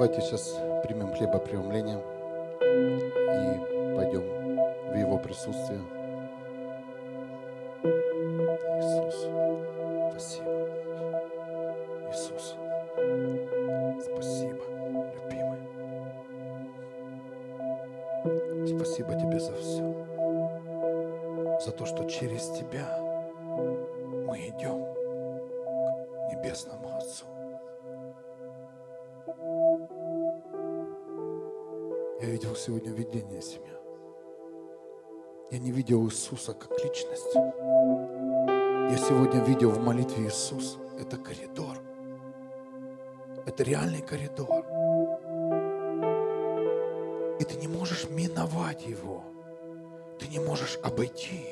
давайте сейчас примем хлебопреломление и пойдем в Его присутствие. Коридор. И ты не можешь миновать его. Ты не можешь обойти.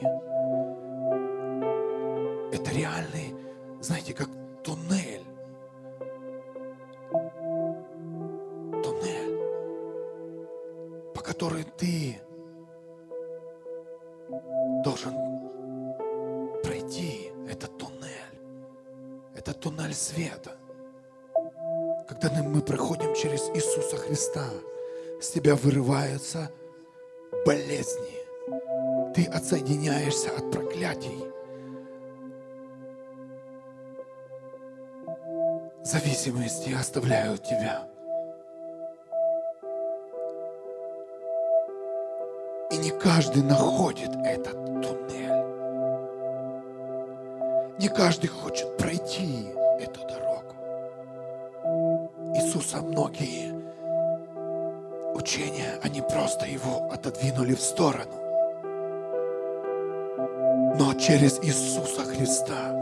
Тебя вырываются болезни. Ты отсоединяешься от проклятий. Зависимости оставляют тебя. И не каждый находит этот туннель. Не каждый хочет пройти эту дорогу. Иисуса многие учения, они просто его отодвинули в сторону. Но через Иисуса Христа,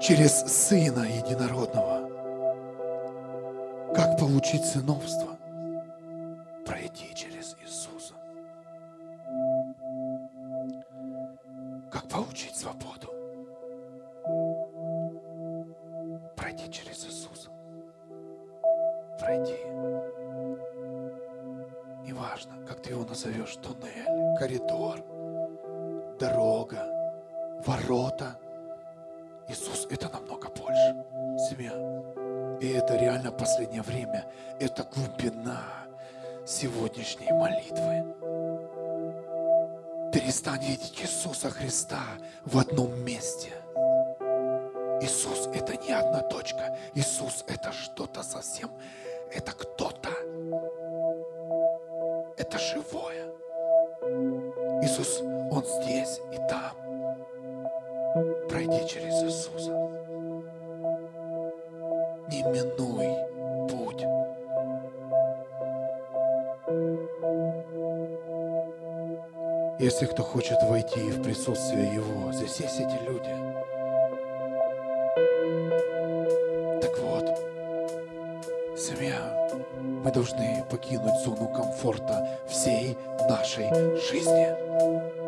через Сына Единородного, как получить сыновство? Пройти через Иисуса. Как получить свободу? Пройти через Иисуса. Пройти. Ты его назовешь, туннель, коридор, дорога, ворота. Иисус – это намного больше. Семья. И это реально последнее время. Это глубина сегодняшней молитвы. Перестань видеть Иисуса Христа в одном месте. Иисус – это не одна точка. Иисус – это что-то совсем. Это кто-то. Это живое. Иисус, Он здесь и там. Пройди через Иисуса. Не минуй путь. Если кто хочет войти в присутствие Его, здесь есть эти люди. Мы должны покинуть зону комфорта всей нашей жизни.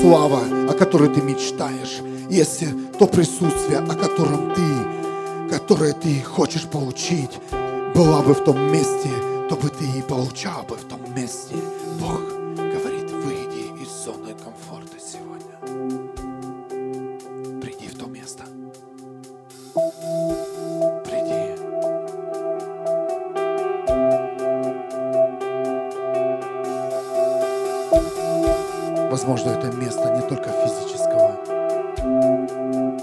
Слава, о которой ты мечтаешь, если то присутствие, о котором ты, которое ты хочешь получить, была бы в том месте, то бы ты и получал бы в том месте. Возможно, это место не только физического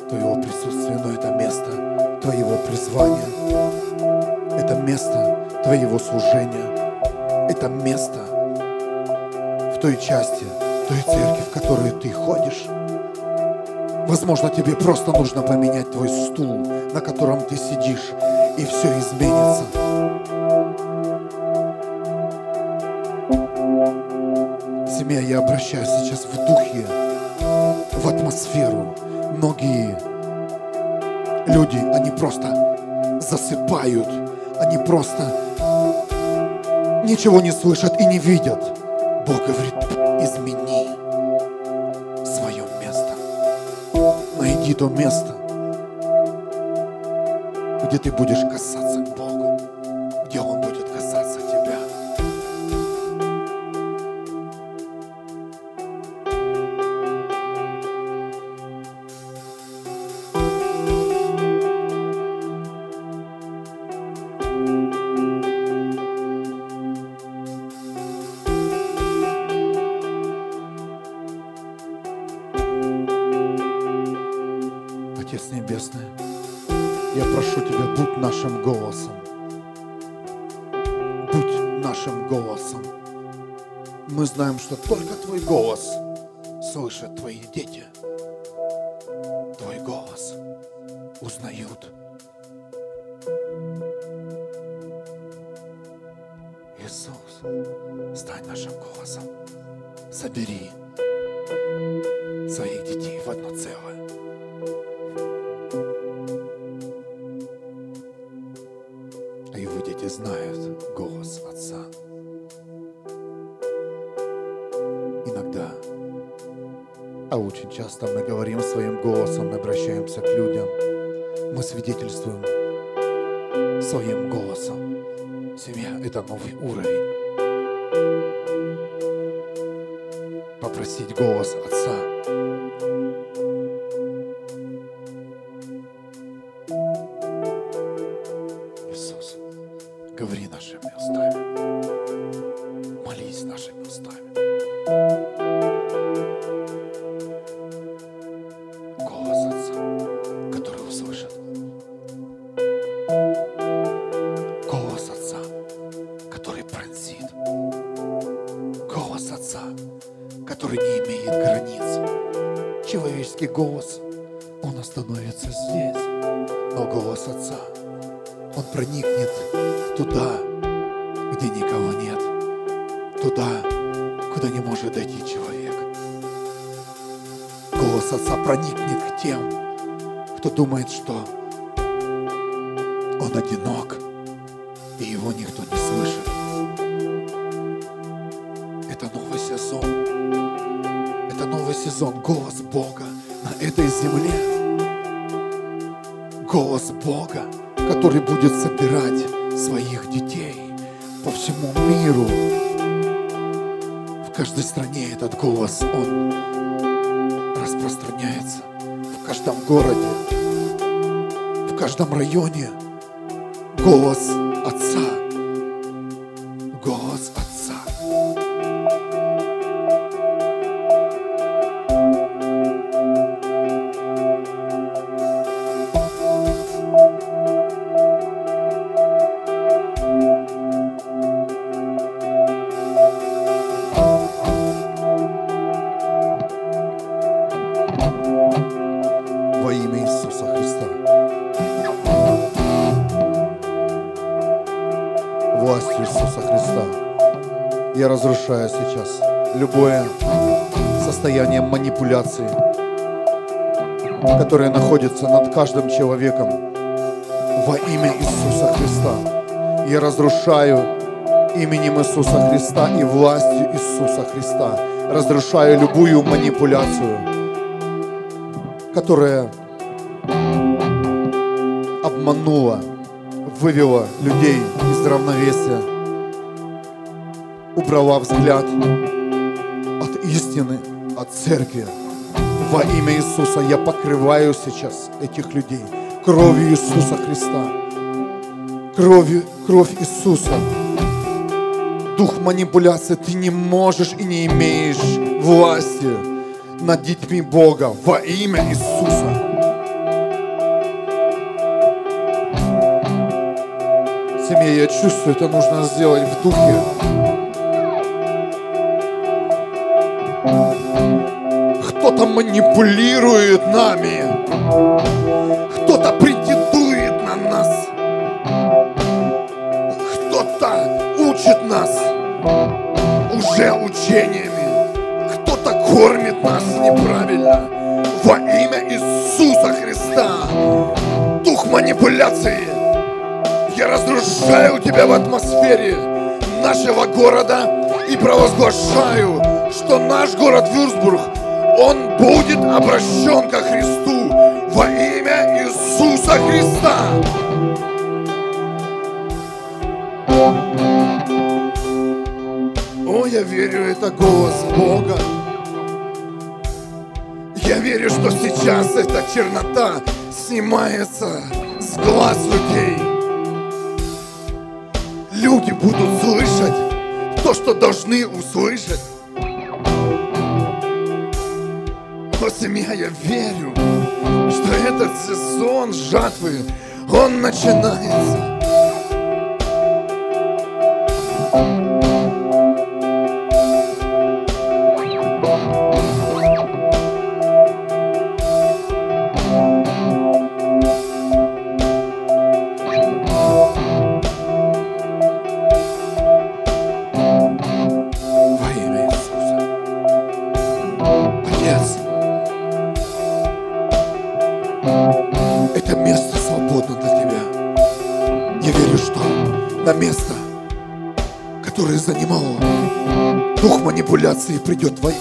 твоего присутствия, но это место твоего призвания. Это место твоего служения. Это место в той части, той церкви, в которую ты ходишь. Возможно, тебе просто нужно поменять твой стул, на котором ты сидишь, и все изменится. Семья, я обращаюсь сейчас в духе, в атмосферу. Многие люди, они просто засыпают, они просто ничего не слышат и не видят. Бог говорит, измени свое место. Найди то место, где ты будешь касаться часто мы говорим своим голосом, мы обращаемся к людям, мы свидетельствуем своим голосом. Семья – это новый уровень. Попросить голос Отца. Голос, он остановится здесь. Но голос Отца, он проникнет туда, где никого нет. Туда, куда не может дойти человек. Голос Отца проникнет к тем, кто думает, что он одинок, и его никто не слышит. Голос Бога, который будет собирать своих детей по всему миру. В каждой стране этот голос, он распространяется. В каждом городе, в каждом районе. Голос Отца. Манипуляции, которое находится над каждым человеком во имя Иисуса Христа. Я разрушаю именем Иисуса Христа и властью Иисуса Христа. Разрушаю любую манипуляцию, которая обманула, вывела людей из равновесия, убрала взгляд от истины, церкви. Во имя Иисуса я покрываю сейчас этих людей кровью Иисуса Христа. Кровью, кровь Иисуса. Дух манипуляции ты не можешь и не имеешь власти над детьми Бога во имя Иисуса. Семья, я чувствую, это нужно сделать в духе. Манипулирует нами. Кто-то претендует на нас. Кто-то учит нас уже учениями. Кто-то кормит нас неправильно. Во имя Иисуса Христа. Дух манипуляции. Я разрушаю тебя в атмосфере нашего города и провозглашаю, что наш город Вюрсбург, он будет обращен ко Христу во имя Иисуса Христа. О, я верю, это голос Бога. Я верю, что сейчас эта чернота снимается с глаз людей. Люди будут слышать то, что должны услышать. О, семья, я верю, что этот сезон жатвы, он начинается. Придет Твоя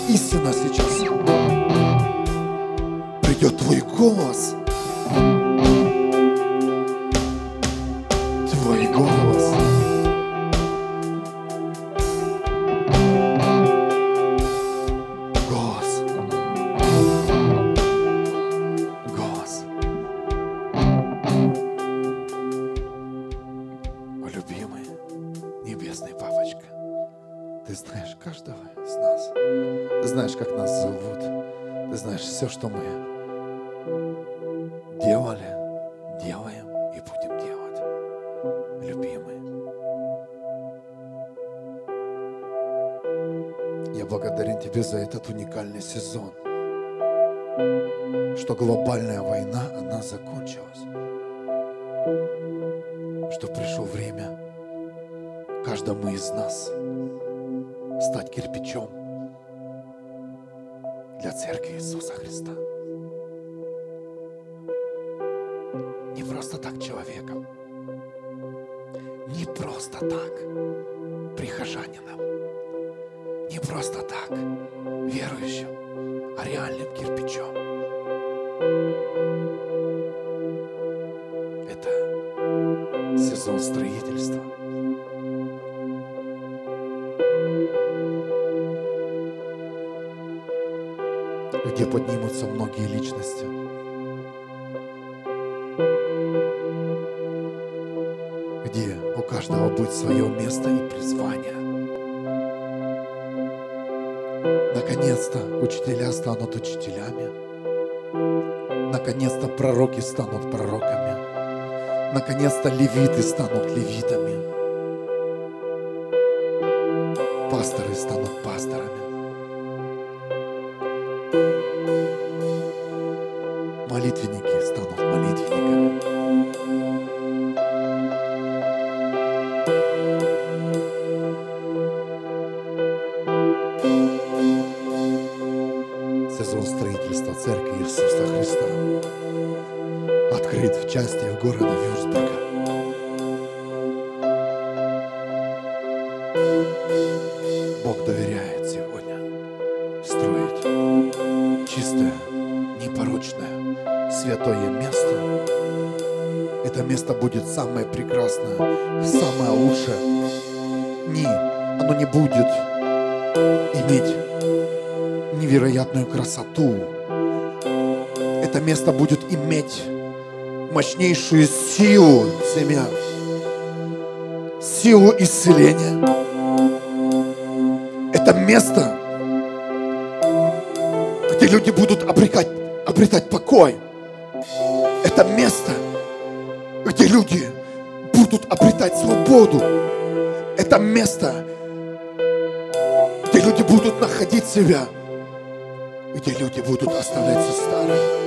для Церкви Иисуса Христа. Не просто так человеком, не просто так прихожанином, не просто так верующим, а реальным кирпичом. Это сезон строительства. Поднимутся многие личности. Где у каждого будет свое место и призвание. Наконец-то учителя станут учителями. Наконец-то пророки станут пророками. Наконец-то левиты станут левитами. Пасторы станут пасторами. Силу исцеления. Это место люди будут обретать, обретать покой. Это место, где люди будут обретать свободу. Это место, где люди будут находить себя, где люди будут оставлять все старое.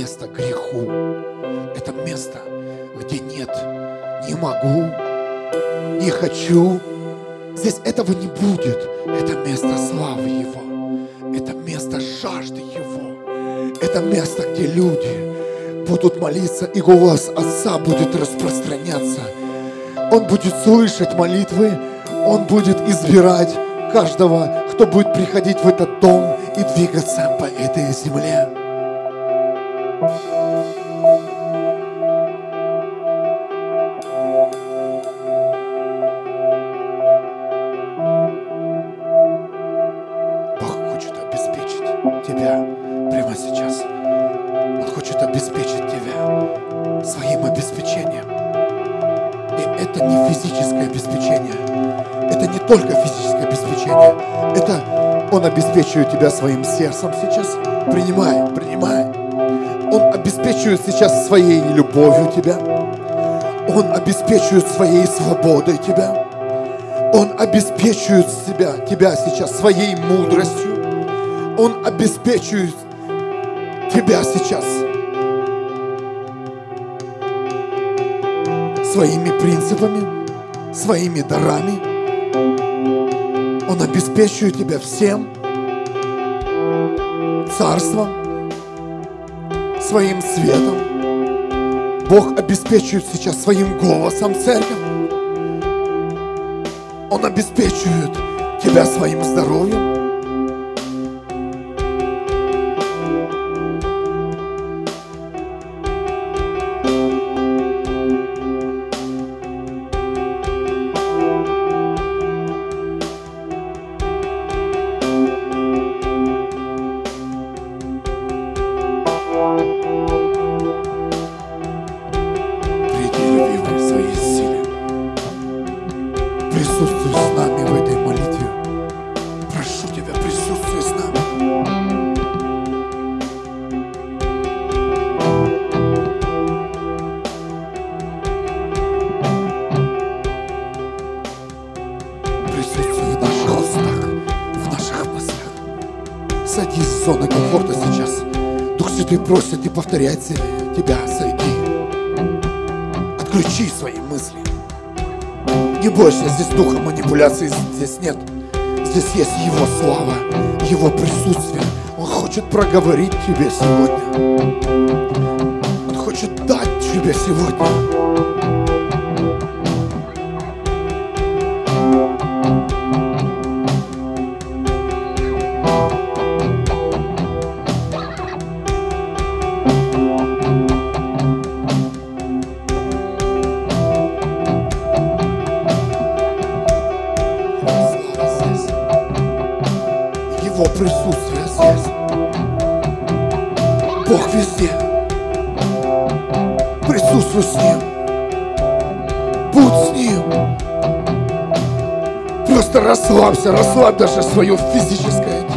Нет места греху. Это место, где нет не могу, не хочу. Здесь этого не будет. Это место славы Его. Это место жажды Его. Это место, где люди будут молиться, и голос Отца будет распространяться. Он будет слышать молитвы, Он будет избирать каждого, кто будет приходить в этот дом и двигаться по этой земле. Обеспечивает тебя своим сердцем сейчас. Принимай, принимай. Он обеспечивает сейчас своей любовью тебя. Он обеспечивает своей свободой тебя. Он обеспечивает себя, тебя сейчас своей мудростью. Он обеспечивает тебя сейчас своими принципами, своими дарами. Он обеспечивает тебя всем царством, своим светом. Бог обеспечивает сейчас своим голосом церковь. Он обеспечивает тебя своим здоровьем. Себе тебя, сойди. Отключи свои мысли. Не бойся, здесь духа манипуляции здесь нет. Здесь есть Его слава, Его присутствие. Он хочет проговорить тебе сегодня. Он хочет дать тебе сегодня. Расслабь даже свое физическое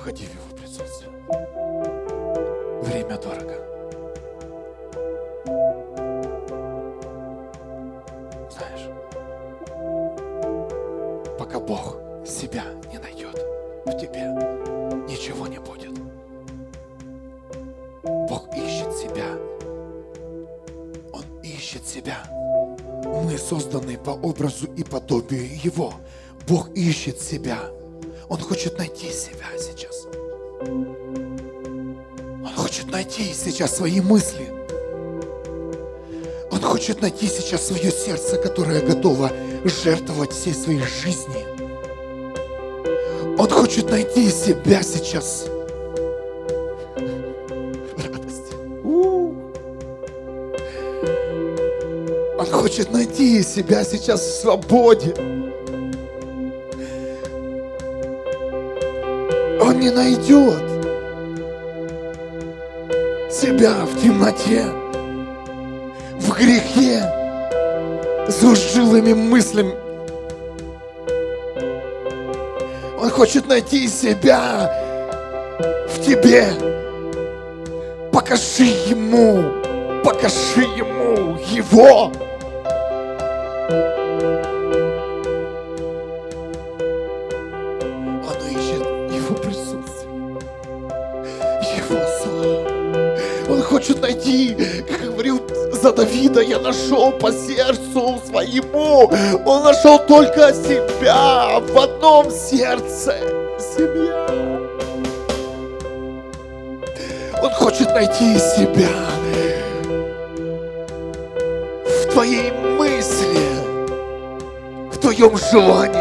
Входи в Его присутствие. Время дорого. Знаешь, пока Бог себя не найдет в тебе, ничего не будет. Бог ищет себя. Он ищет себя. Мы созданы по образу и подобию Его. Бог ищет себя. Он хочет найти себя. Сейчас свои мысли. Он хочет найти сейчас свое сердце, которое готово жертвовать всей своей жизни. Он хочет найти себя сейчас. У. Он хочет найти себя сейчас в свободе. Он не найдет себя в темноте, в грехе, с лживыми мыслями. Он хочет найти себя в тебе. Покажи ему, покажи ему его. Я нашел по сердцу своему. Он нашел только себя в одном сердце. Семья. Он хочет найти себя в твоей мысли, в твоем желании,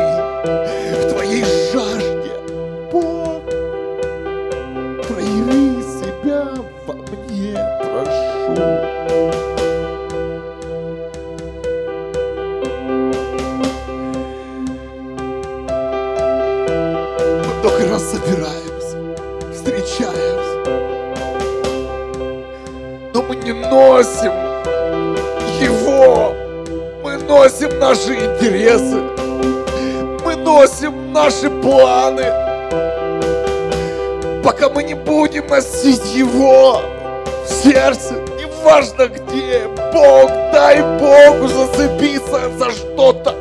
за что-то.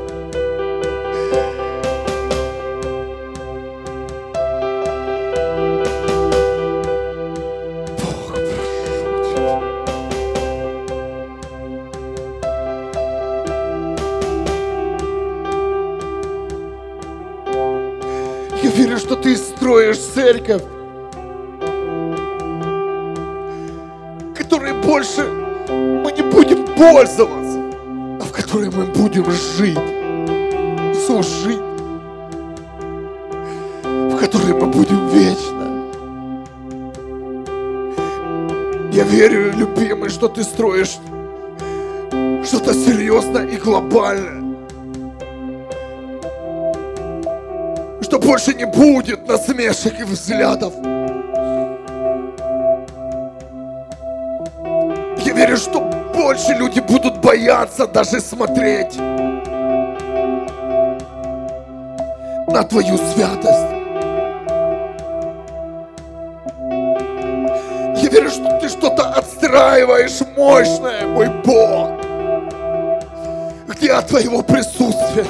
Ты строишь что-то серьезное и глобальное. что больше не будет насмешек и взглядов. Я верю, что больше люди будут бояться даже смотреть на твою святость. Отстраиваешь мощное, мой Бог. Где от твоего присутствия?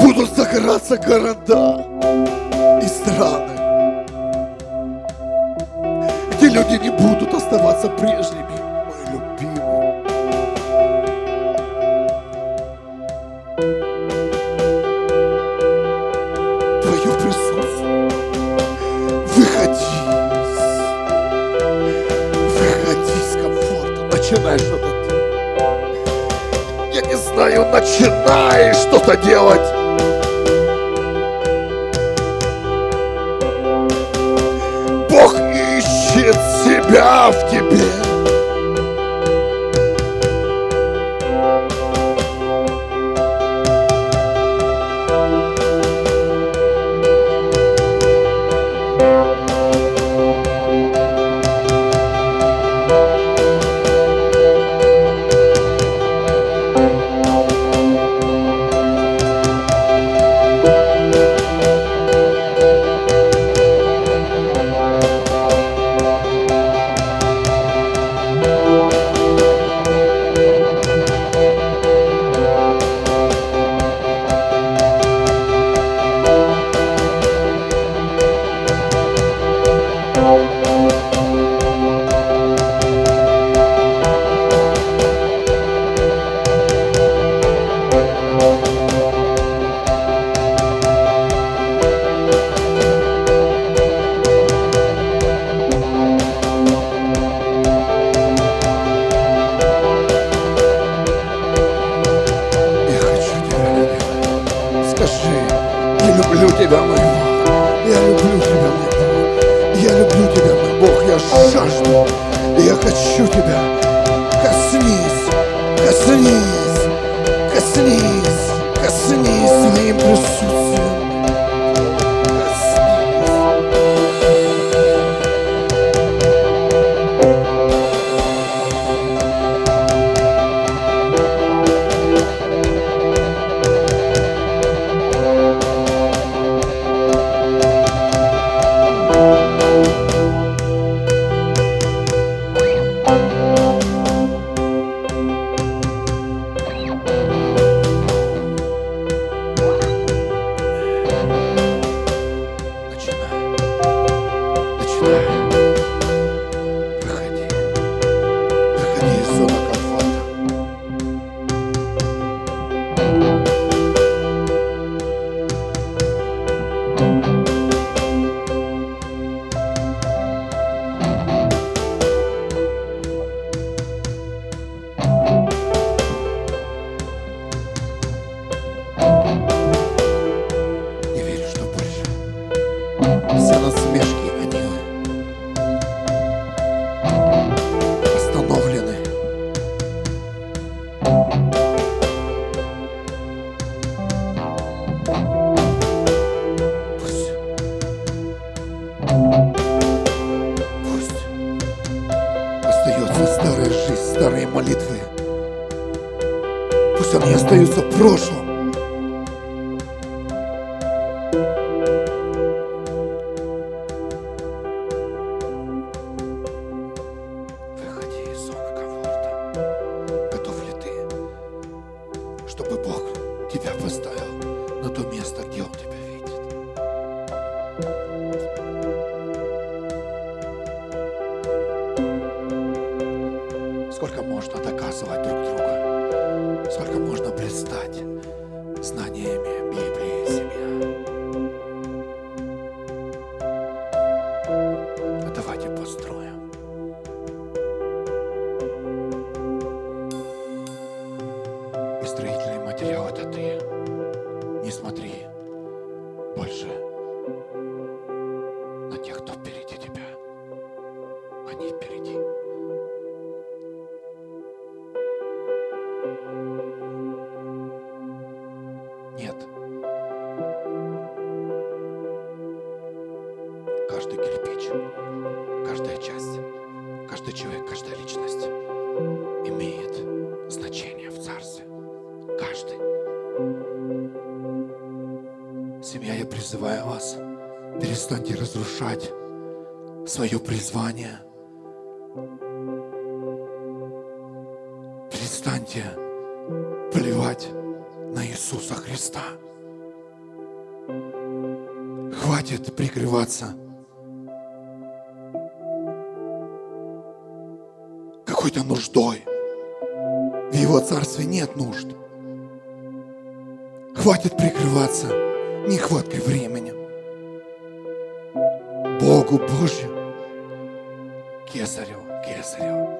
будут загораться города твое призвание. Перестаньте плевать на Иисуса Христа. Хватит прикрываться какой-то нуждой. В Его Царстве нет нужд. Хватит прикрываться нехваткой времени. Богу Божью 死掉了。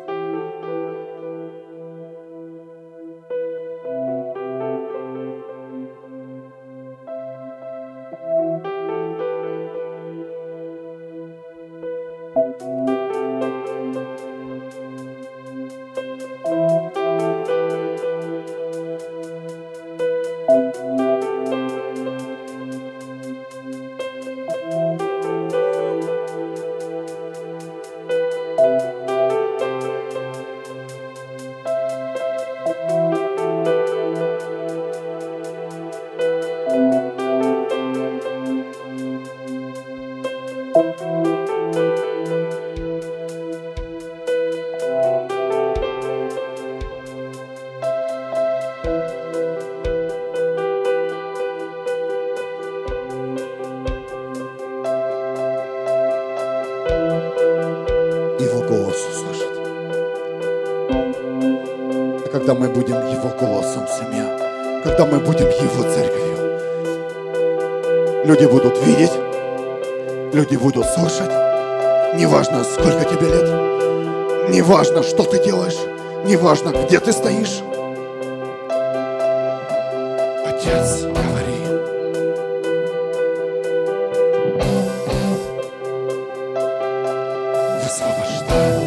Слышать, неважно, сколько тебе лет, неважно, что ты делаешь, неважно, где ты стоишь. Отец, говори. Высвобождай.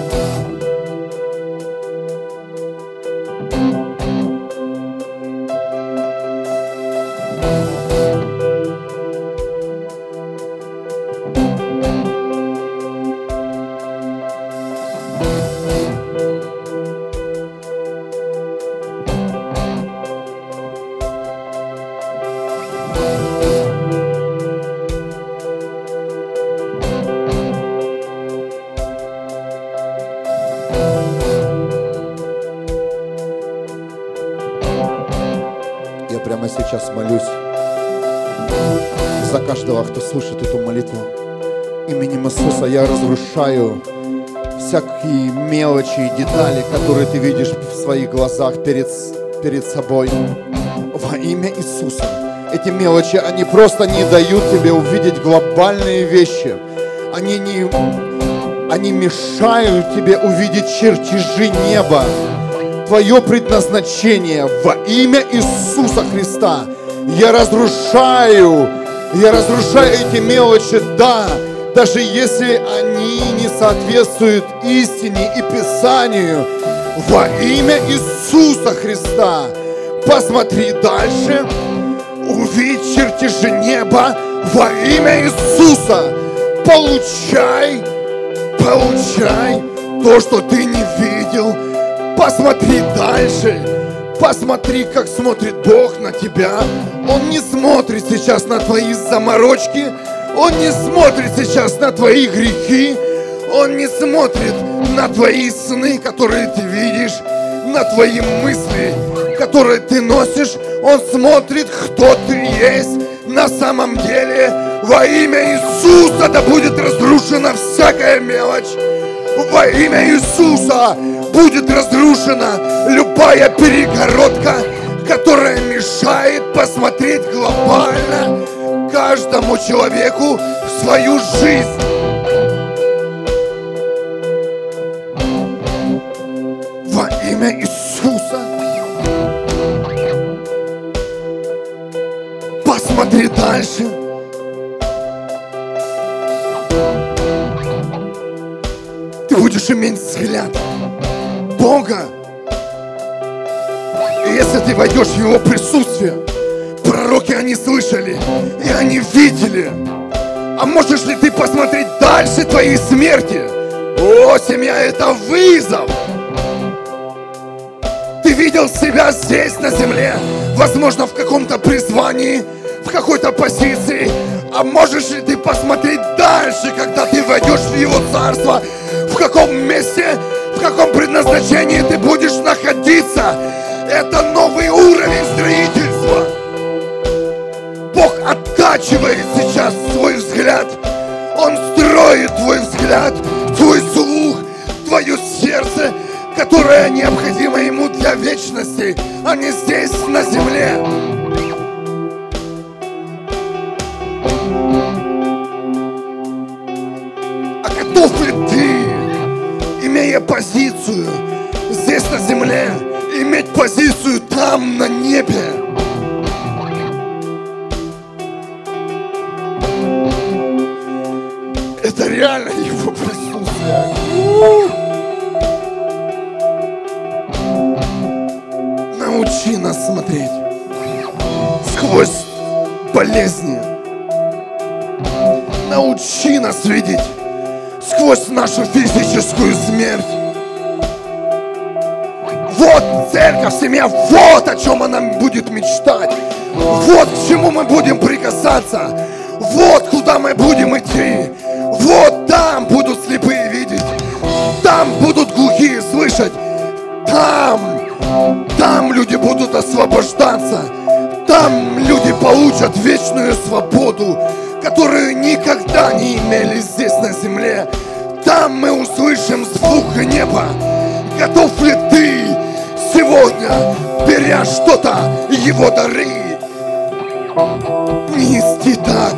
Иисуса я разрушаю всякие мелочи и детали, которые ты видишь в своих глазах перед, перед собой. Во имя Иисуса. Эти мелочи, они просто не дают тебе увидеть глобальные вещи. Они не, они мешают тебе увидеть чертежи неба твое предназначение во имя Иисуса Христа. Я разрушаю, я разрушаю эти мелочи, да, даже если они не соответствуют истине и Писанию. Во имя Иисуса Христа. Посмотри дальше, увидь чертежи неба во имя Иисуса. Получай Получай то, что ты не видел. Посмотри дальше. Посмотри, как смотрит Бог на тебя. Он не смотрит сейчас на твои заморочки. Он не смотрит сейчас на твои грехи. Он не смотрит на твои сны, которые ты видишь, на твои мысли, которые ты носишь. Он смотрит, кто ты есть на самом деле. Во имя Иисуса да будет разрушена всякая мелочь. Во имя Иисуса будет разрушена любая перегородка, которая мешает посмотреть глобально каждому человеку в свою жизнь. Во имя Иисуса. Посмотри дальше. Ты будешь иметь взгляд Бога. И если ты войдешь в Его присутствие, пророки они слышали, и они видели. А можешь ли ты посмотреть дальше твоей смерти? О, семья, это вызов! Ты видел себя здесь, на земле, возможно, в каком-то призвании, в какой-то позиции. А можешь ли ты посмотреть дальше, когда ты войдешь в Его Царство? В каком месте, в каком предназначении ты будешь находиться? Это новый уровень строительства. взгляд. Он строит твой взгляд, твой слух, твое сердце, которое необходимо ему для вечности, а не здесь, на земле. А готов ли ты, имея позицию здесь, на земле, иметь позицию там, на небе? Реально его присутствие. Научи нас смотреть сквозь болезни. Научи нас видеть сквозь нашу физическую смерть. Вот церковь, семья, вот о чем она будет мечтать. Вот к чему мы будем прикасаться. Вот куда мы будем идти. Будут слепые видеть. Там будут глухие слышать. Там, там люди будут освобождаться. Там люди получат вечную свободу, которую никогда не имели здесь на земле. Там мы услышим звук неба. Готов ли ты сегодня, беря что-то, его дары, нести так,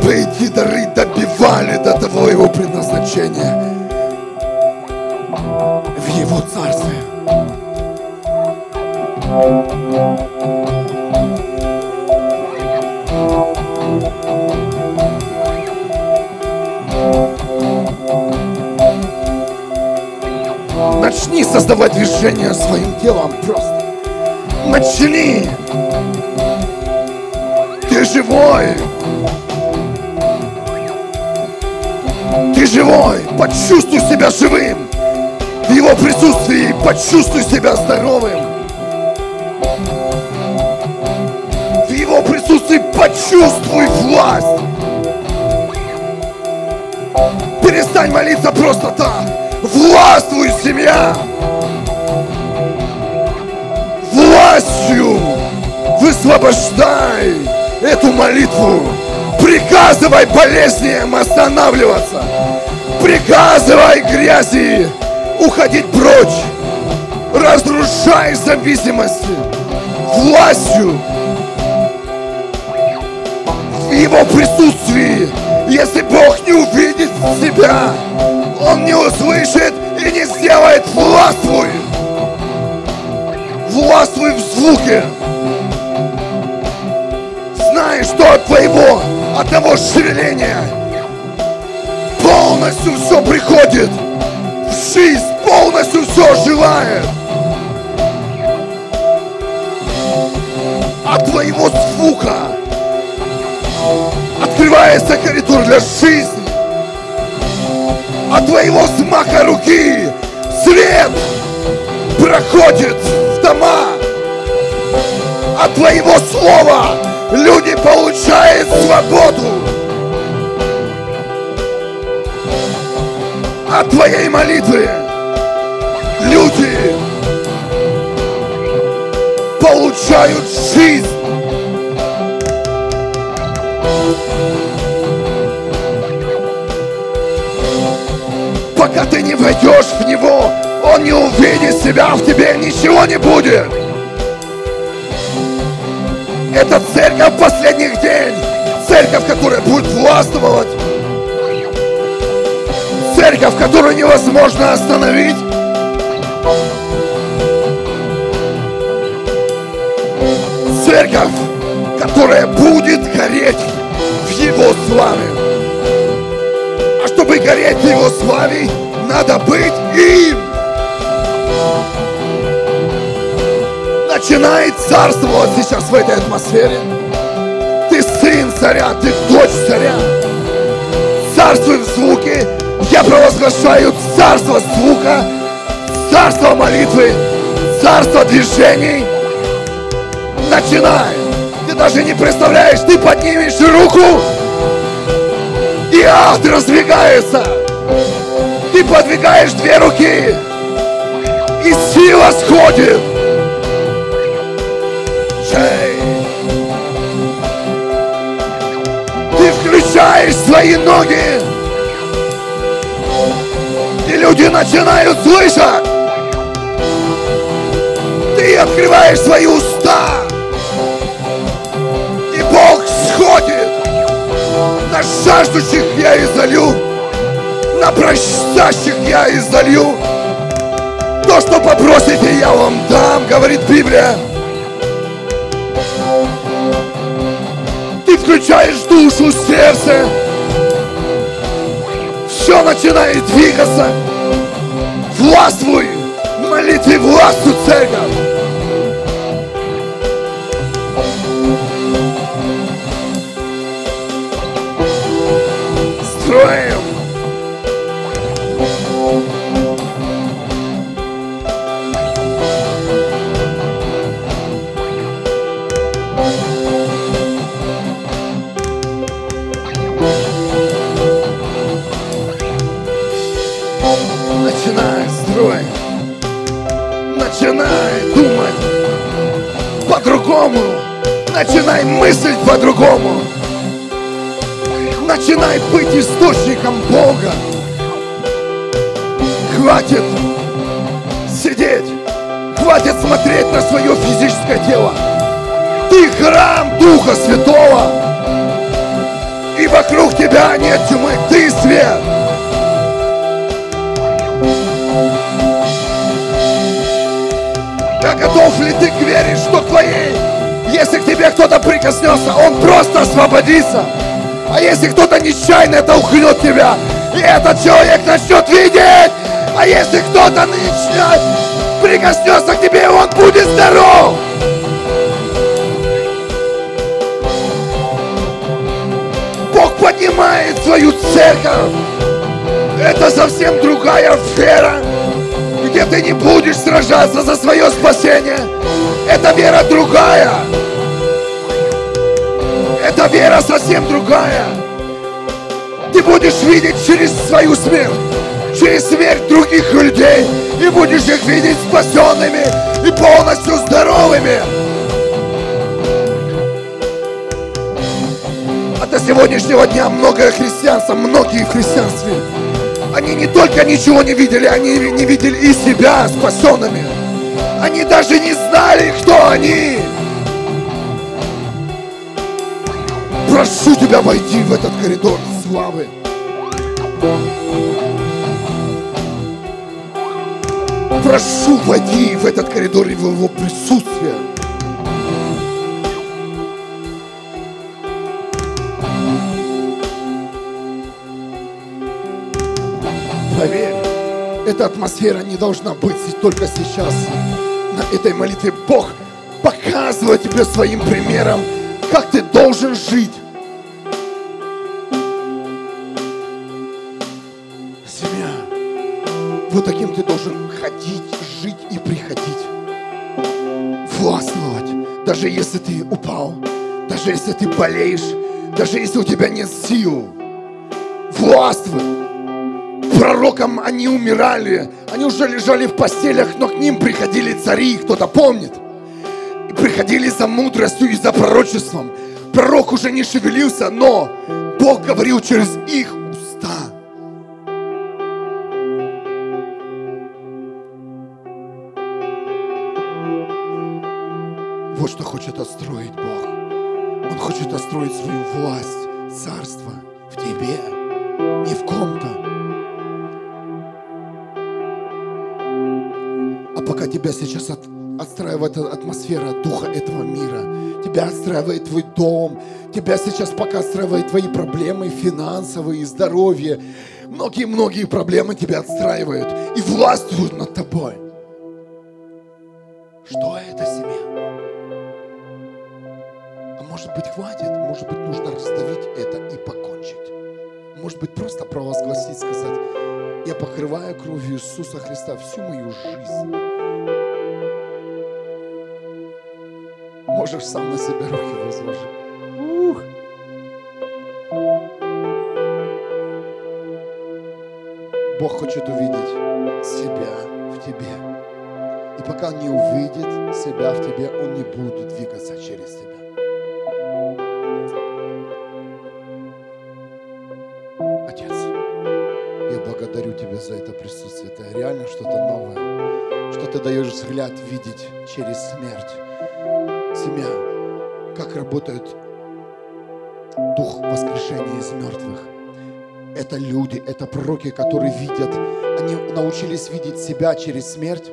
чтобы эти дары добивали до того его предназначения в его царстве? Начни создавать движение своим телом просто. Начни. Ты живой. Живой. Почувствуй себя живым. В его присутствии почувствуй себя здоровым. В его присутствии почувствуй власть. Перестань молиться просто так. Властвуй, семья! Властью высвобождай эту молитву. Приказывай болезням останавливаться. Приказывай грязи уходить прочь. Разрушай зависимости властью в его присутствии. Если Бог не увидит себя, Он не услышит и не сделает властвуй. Властвуй в звуке. Знай, что от твоего, от того шевеления полностью все приходит в жизнь, полностью все желает. От твоего звука открывается коридор для жизни. От твоего смака руки свет проходит в дома. От твоего слова люди получают свободу. От твоей молитвы люди получают жизнь. Пока ты не войдешь в него, он не увидит себя в тебе, ничего не будет. Это церковь последних дней. Церковь, которая будет властвовать. Церковь, которую невозможно остановить. Церковь, которая будет гореть в Его славе. А чтобы гореть в Его славе, надо быть им. Начинает царствовать сейчас в этой атмосфере. Ты сын царя, ты дочь царя. Царствуй в звуке. Я провозглашаю царство звука, царство молитвы, царство движений. Начинай. Ты даже не представляешь, ты поднимешь руку, и ад раздвигается. Ты подвигаешь две руки, и сила сходит. поднимаешь свои ноги, и люди начинают слышать. Ты открываешь свои уста, и Бог сходит на жаждущих я изолю, на прощащих я изолью. То, что попросите, я вам дам, говорит Библия. Включаешь душу, сердце. Все начинает двигаться. Властвуй молитве, властвуй, церковь. Мыслить по-другому. Начинай быть источником Бога. Хватит сидеть. Хватит смотреть на свое физическое тело. Ты храм Духа Святого. И вокруг тебя нет тьмы. Ты свет. А готов ли ты к вере, что твоей? Если к тебе кто-то прикоснется, он просто освободится. А если кто-то нечаянно это ухнет тебя, и этот человек начнет видеть, а если кто-то начнет прикоснется к тебе, он будет здоров. Бог поднимает свою церковь. Это совсем другая сфера, где ты не будешь сражаться за свое спасение. Это вера другая. Эта вера совсем другая. Ты будешь видеть через свою смерть, через смерть других людей, и будешь их видеть спасенными и полностью здоровыми. А до сегодняшнего дня много христианства, многие в христианстве, они не только ничего не видели, они не видели и себя спасенными. Они даже не знали, кто они. Прошу тебя войти в этот коридор славы. Прошу, войди в этот коридор и в его присутствие. Поверь, эта атмосфера не должна быть только сейчас. На этой молитве Бог показывает тебе своим примером, как ты должен жить. Вот таким ты должен ходить, жить и приходить. Властвовать, даже если ты упал, даже если ты болеешь, даже если у тебя нет сил. Властвуй. Пророкам они умирали, они уже лежали в постелях, но к ним приходили цари, кто-то помнит и приходили за мудростью и за пророчеством. Пророк уже не шевелился, но Бог говорил через их отстроить Бог. Он хочет отстроить свою власть, царство в тебе, не в ком-то. А пока тебя сейчас от, отстраивает атмосфера духа этого мира, тебя отстраивает твой дом, тебя сейчас пока отстраивает твои проблемы финансовые, здоровье, многие-многие проблемы тебя отстраивают и властвуют над тобой. Что это семья? Может быть хватит, может быть нужно раздавить это и покончить. Может быть просто провозгласить, сказать, я покрываю кровью Иисуса Христа всю мою жизнь. Можешь сам на себя руки возложить. Ух. Бог хочет увидеть себя в тебе. И пока Он не увидит себя в тебе, Он не будет двигаться через тебя. Благодарю Тебя за это присутствие. Это реально что-то новое. Что Ты даешь взгляд видеть через смерть. Семья, как работает дух воскрешения из мертвых. это люди, это пророки, которые видят, они научились видеть себя через смерть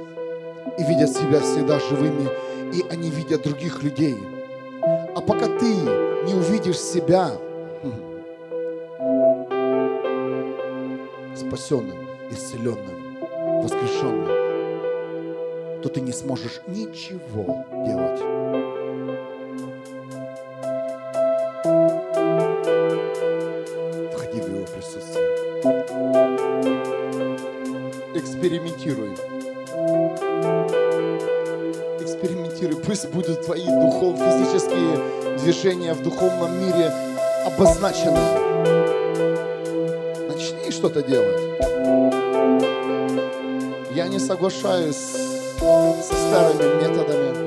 и видят себя всегда живыми, и они видят других людей. А пока ты не увидишь себя спасенным, исцеленным, воскрешенным, то ты не сможешь ничего делать. Входи в Его присутствие. Экспериментируй. Экспериментируй. Пусть будут твои духов, физические движения в духовном мире обозначены. Что-то делать. Я не соглашаюсь со старыми методами.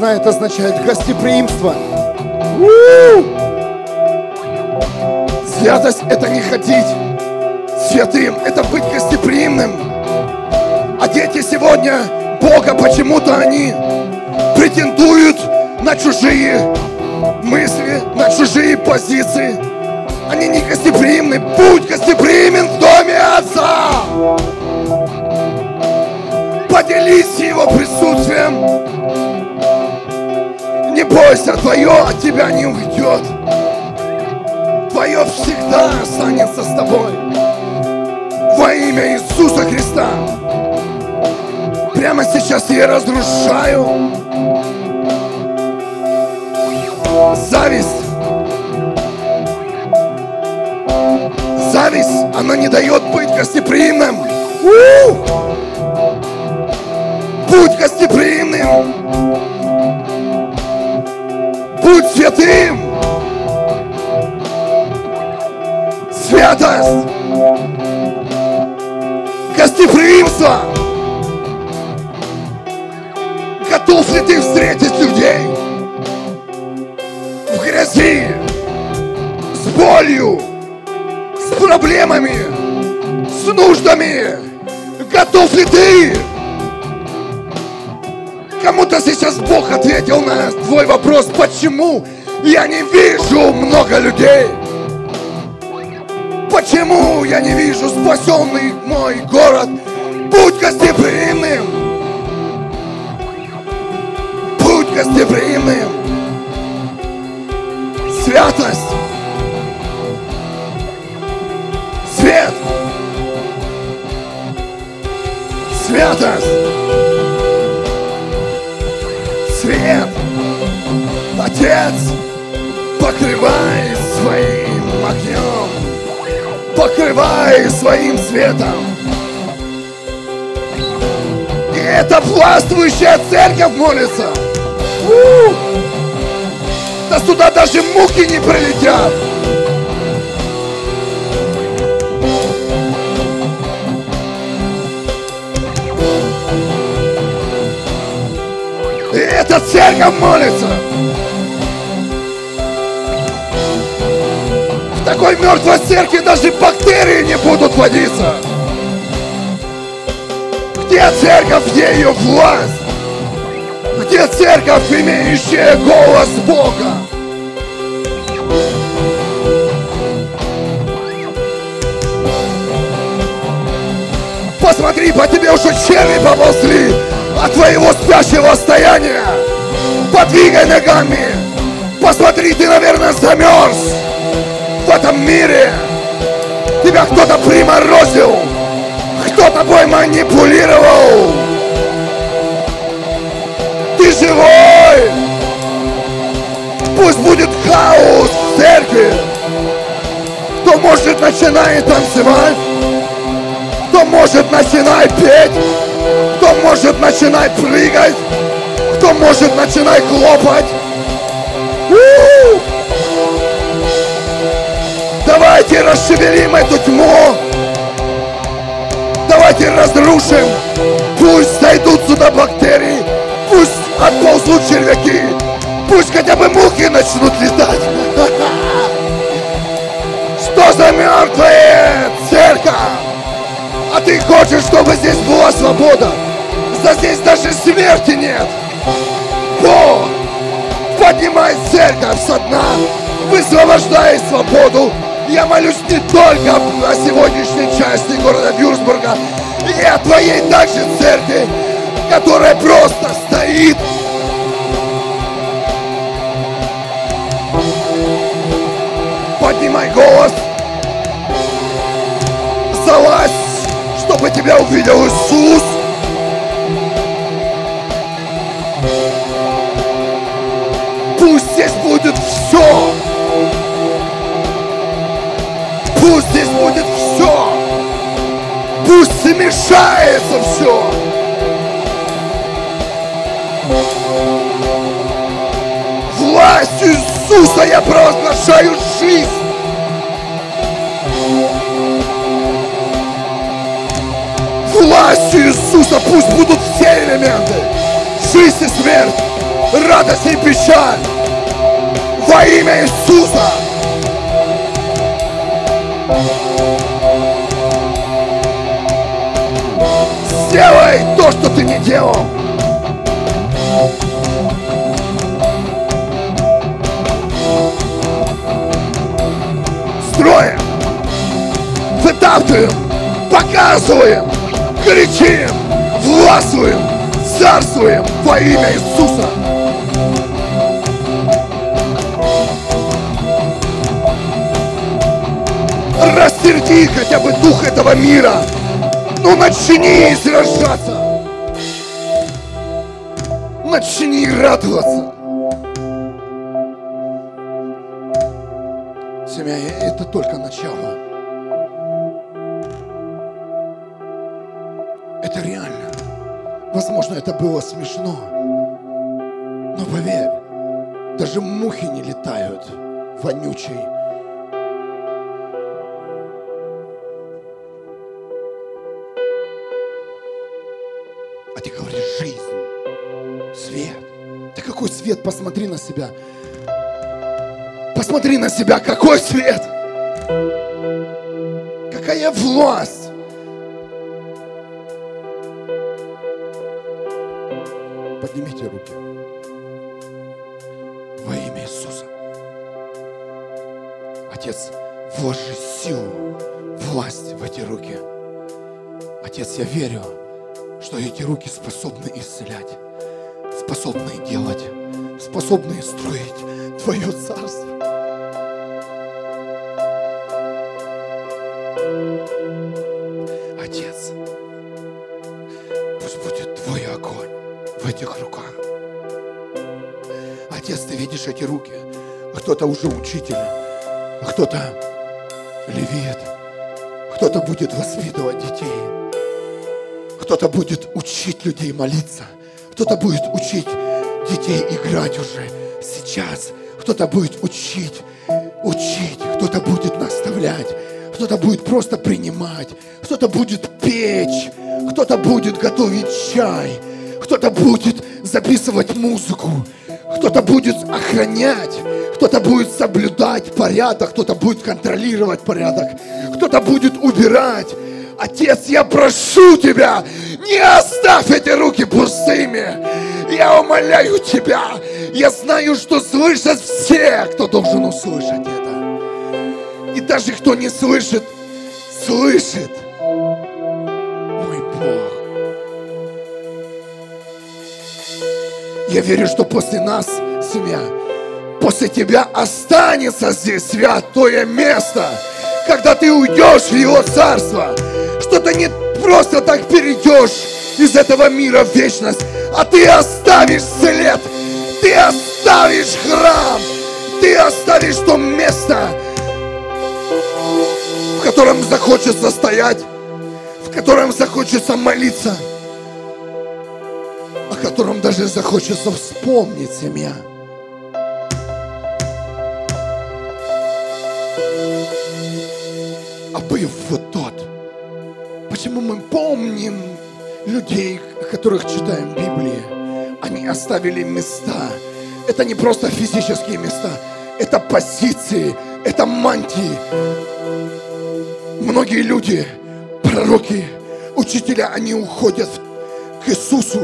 Знает, означает гостеприимство. Святость – это не ходить святым, это быть гостеприимным. А дети сегодня Бога, почему-то они претендуют на чужие мысли, на чужие позиции. Они не гостеприимны. Будь гостеприимен в доме Отца. Поделись Его присутствием. Бойся, твое от тебя не уйдет. Твое всегда останется с тобой. Во имя Иисуса Христа. Прямо сейчас я разрушаю зависть. Зависть, она не дает быть гостеприимным. У! Будь гостеприимным. Будь святым. Святость. Гостеприимство. Готов ли ты встретить людей в грязи, с болью, с проблемами, с нуждами? Готов ли ты? Кому-то сейчас Бог ответил на твой вопрос, почему я не вижу много людей? Почему я не вижу спасенный мой город? Будь гостеприимным! гостеприимным. заливай своим светом. И эта властвующая церковь молится. У! Да сюда даже муки не прилетят. И эта церковь молится. В такой мертвой церкви даже бактерии не будут водиться. Где церковь, где ее власть? Где церковь, имеющая голос Бога? Посмотри, по тебе уже черви поползли от твоего спящего стояния. Подвигай ногами. Посмотри, ты, наверное, замерз в этом мире. Тебя кто-то приморозил. Кто тобой манипулировал. Ты живой. Пусть будет хаос в церкви. Кто может, начинает танцевать. Кто может, начинай петь. Кто может, начинай прыгать. Кто может, начинай хлопать. У-у-у! Давайте расшевелим эту тьму. Давайте разрушим. Пусть зайдут сюда бактерии. Пусть отползут червяки. Пусть хотя бы мухи начнут летать. Что за мертвая церковь? А ты хочешь, чтобы здесь была свобода? За здесь даже смерти нет. Бог поднимай церковь со дна, высвобождай свободу. Я молюсь не только о сегодняшней части города Вюрсбурга, и о твоей также церкви, которая просто стоит Поднимай голос. Залазь чтобы тебя увидел Иисус. Здесь будет все. Пусть смешается все. Властью Иисуса я провозглашаю жизнь. властью Иисуса пусть будут все элементы. Жизнь и смерть, радость и печаль. Во имя Иисуса. Сделай то, что ты не делал. Строим, вытаптываем, показываем, кричим, властвуем, царствуем во имя Иисуса. Растерти хотя бы дух этого мира. Ну начни сражаться. Начни радоваться. Семья, это только начало. Это реально. Возможно, это было смешно. Но поверь, даже мухи не летают вонючей. Свет? Посмотри на себя. Посмотри на себя, какой свет! Какая власть! Поднимите руки. Во имя Иисуса. Отец, вложи силу, власть в эти руки. Отец, я верю, что эти руки способны исцелять, способны делать, способны строить Твое царство. видишь эти руки. Кто-то уже учитель, кто-то левит, кто-то будет воспитывать детей, кто-то будет учить людей молиться, кто-то будет учить детей играть уже сейчас, кто-то будет учить, учить, кто-то будет наставлять, кто-то будет просто принимать, кто-то будет печь, кто-то будет готовить чай, Кто-то будет записывать музыку, кто-то будет охранять, кто-то будет соблюдать порядок, кто-то будет контролировать порядок, кто-то будет убирать. Отец, я прошу тебя, не оставь эти руки пустыми. Я умоляю тебя. Я знаю, что слышат все, кто должен услышать это. И даже кто не слышит, слышит. Мой Бог. Я верю, что после нас, семья, после тебя останется здесь святое место, когда ты уйдешь в Его Царство, что ты не просто так перейдешь из этого мира в вечность, а ты оставишь след, ты оставишь храм, ты оставишь то место, в котором захочется стоять, в котором захочется молиться, о котором даже захочется вспомнить семья. А был вот тот, почему мы помним людей, которых читаем в Библии, они оставили места. Это не просто физические места, это позиции, это мантии. Многие люди, пророки, учителя, они уходят к Иисусу,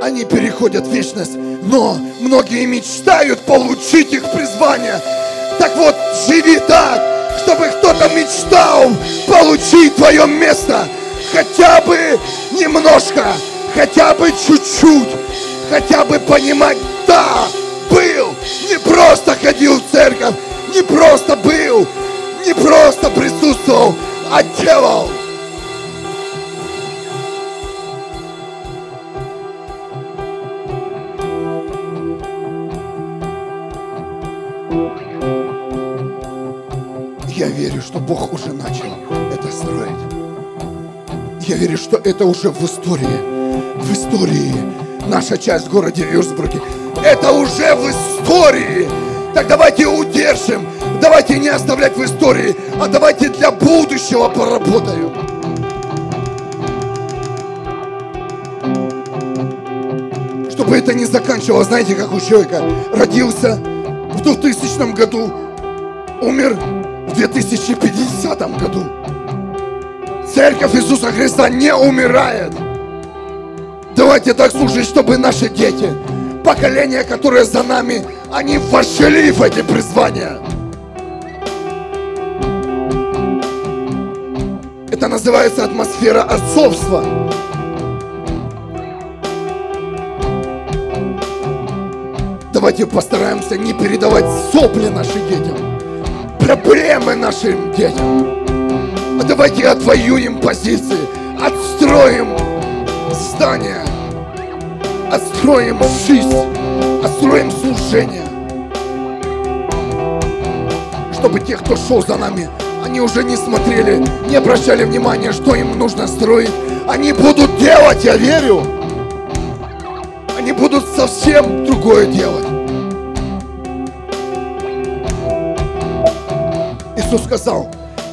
они переходят в вечность, но многие мечтают получить их призвание. Так вот, живи так, чтобы кто-то мечтал получить твое место, хотя бы немножко, хотя бы чуть-чуть, хотя бы понимать, да, был, не просто ходил в церковь, не просто был, не просто присутствовал, а делал. Я верю, что Бог уже начал это строить. Я верю, что это уже в истории. В истории. Наша часть в городе Вюрсбурге. Это уже в истории. Так давайте удержим. Давайте не оставлять в истории, а давайте для будущего поработаем. Чтобы это не заканчивалось, знаете, как у человека родился в 2000 году, умер в 2050 году. Церковь Иисуса Христа не умирает. Давайте так служить, чтобы наши дети, поколение, которое за нами, они вошли в эти призвания. Это называется атмосфера отцовства. Давайте постараемся не передавать сопли нашим детям, проблемы нашим детям. А давайте отвоюем позиции, отстроим здание, отстроим жизнь, отстроим служение. Чтобы те, кто шел за нами, они уже не смотрели, не обращали внимания, что им нужно строить. Они будут делать, я верю. Они будут совсем другое делать. Иисус сказал,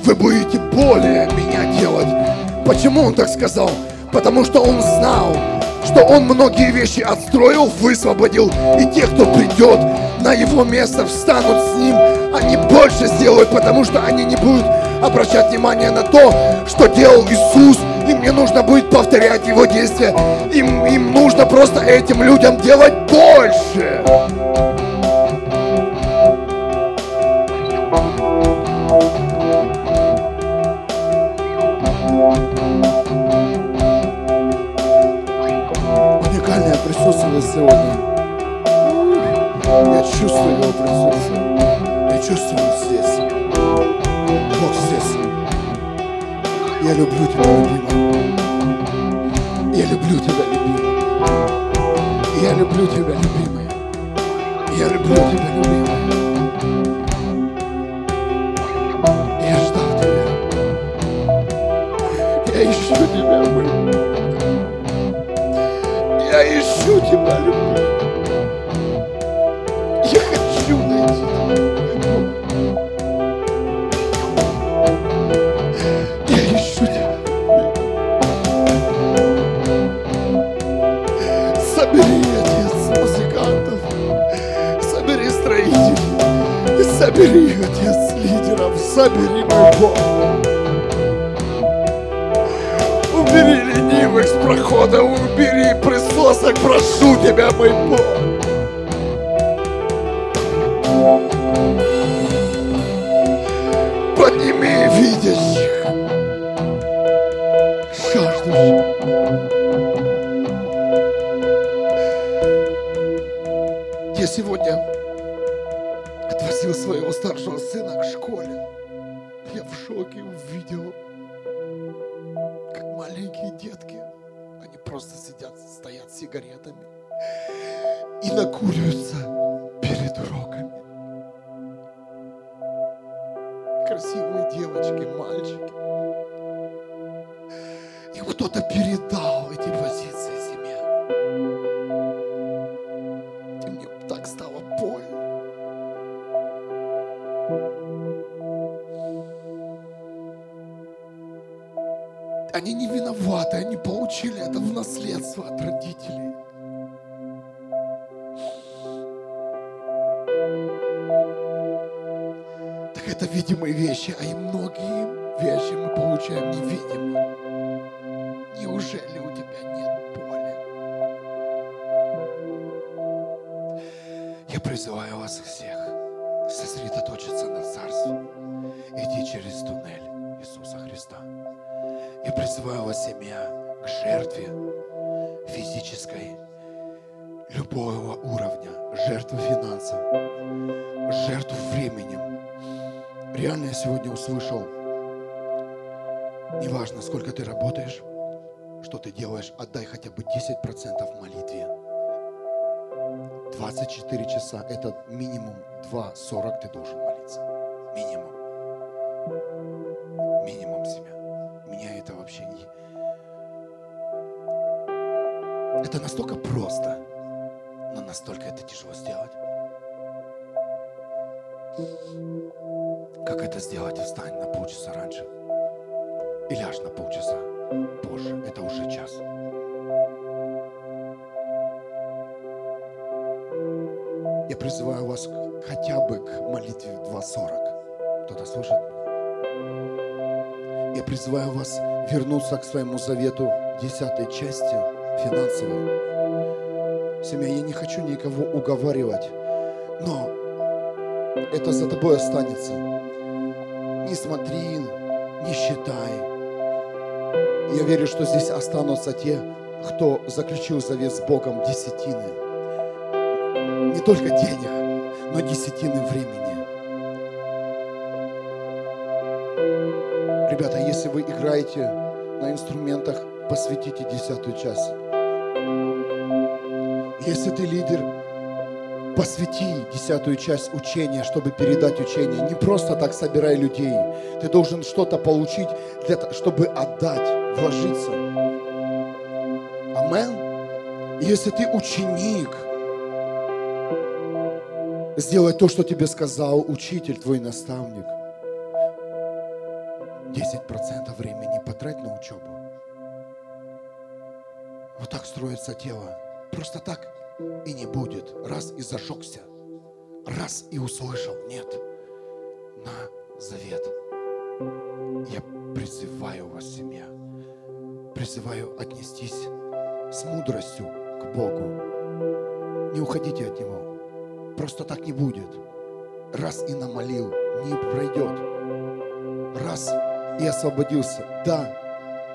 вы будете более меня делать. Почему Он так сказал? Потому что Он знал, что Он многие вещи отстроил, высвободил, и те, кто придет на Его место, встанут с Ним, они больше сделают, потому что они не будут обращать внимание на то, что делал Иисус, им не нужно будет повторять Его действия, им, им нужно просто этим людям делать больше. Присутствие. Я чувствую здесь. Бог здесь. Я люблю тебя, любимый. Я люблю тебя, любимый. Я люблю тебя, любимый. Я люблю тебя, любимый. Я ждал тебя. Я ищу тебя, мой. Я ищу тебя, любимый. Забери, Отец, лидеров, забери, мой Бог. Убери ленивых с прохода, убери присосок, прошу тебя, мой Бог. Виноваты, они получили это в наследство от родителей. Так это видимые вещи, а и многие вещи мы получаем невидимые. Неужели у тебя нет боли? Я призываю вас всех сосредоточиться на Царстве, идти через туннель. Я призываю вас, семья, к жертве физической, любого уровня, жертву финансов, жертву временем. Реально я сегодня услышал, неважно, сколько ты работаешь, что ты делаешь, отдай хотя бы 10% молитве. 24 часа, это минимум 2.40 ты должен молиться. Минимум Это настолько просто, но настолько это тяжело сделать. Как это сделать? Встань на полчаса раньше. И ляжь на полчаса позже. Это уже час. Я призываю вас хотя бы к молитве в 2.40. Кто-то слышит? Я призываю вас вернуться к своему завету десятой части финансовой. Семья, я не хочу никого уговаривать, но это за тобой останется. Не смотри, не считай. Я верю, что здесь останутся те, кто заключил завет с Богом десятины. Не только денег, но десятины времени. Ребята, если вы играете на инструментах, посвятите десятую часть. Если ты лидер, посвяти десятую часть учения, чтобы передать учение. Не просто так собирай людей. Ты должен что-то получить, для, чтобы отдать, вложиться. Амен. Если ты ученик, сделай то, что тебе сказал учитель, твой наставник. 10% времени потрать на учебу. Вот так строится тело. Просто так и не будет. Раз и зажегся, раз и услышал. Нет, на завет. Я призываю вас, семья, призываю отнестись с мудростью к Богу. Не уходите от Него. Просто так не будет. Раз и намолил, не пройдет. Раз и освободился. Да,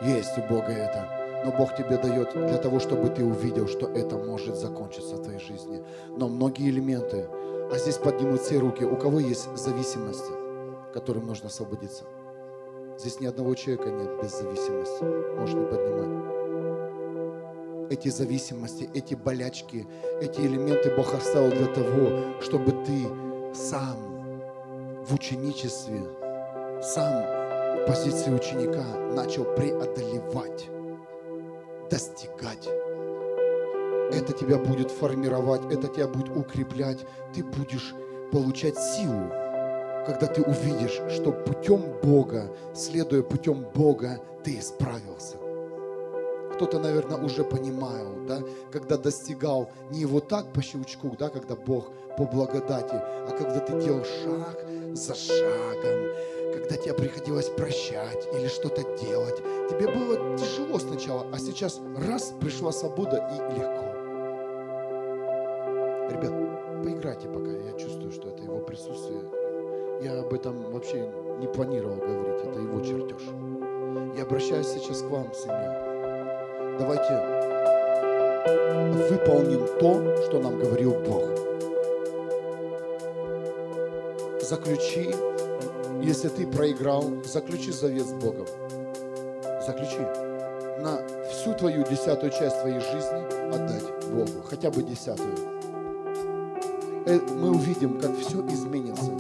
есть у Бога это. Но Бог тебе дает для того, чтобы ты увидел, что это может закончиться в твоей жизни. Но многие элементы, а здесь поднимут все руки, у кого есть зависимости, которым нужно освободиться. Здесь ни одного человека нет без зависимости. Можешь не поднимать. Эти зависимости, эти болячки, эти элементы Бог оставил для того, чтобы ты сам в ученичестве, сам в позиции ученика начал преодолевать достигать. Это тебя будет формировать, это тебя будет укреплять. Ты будешь получать силу, когда ты увидишь, что путем Бога, следуя путем Бога, ты исправился. кто-то, наверное, уже понимал, да, когда достигал не вот так по щелчку, да, когда Бог по благодати, а когда ты делал шаг за шагом, когда тебе приходилось прощать или что-то делать. Тебе было тяжело сначала, а сейчас раз, пришла свобода и легко. Ребят, поиграйте пока, я чувствую, что это его присутствие. Я об этом вообще не планировал говорить, это его чертеж. Я обращаюсь сейчас к вам, семья. Давайте выполним то, что нам говорил Бог. Заключи, если ты проиграл, заключи завет с Богом. Заключи. На всю твою десятую часть твоей жизни отдать Богу, хотя бы десятую. Э, мы увидим, как все изменится.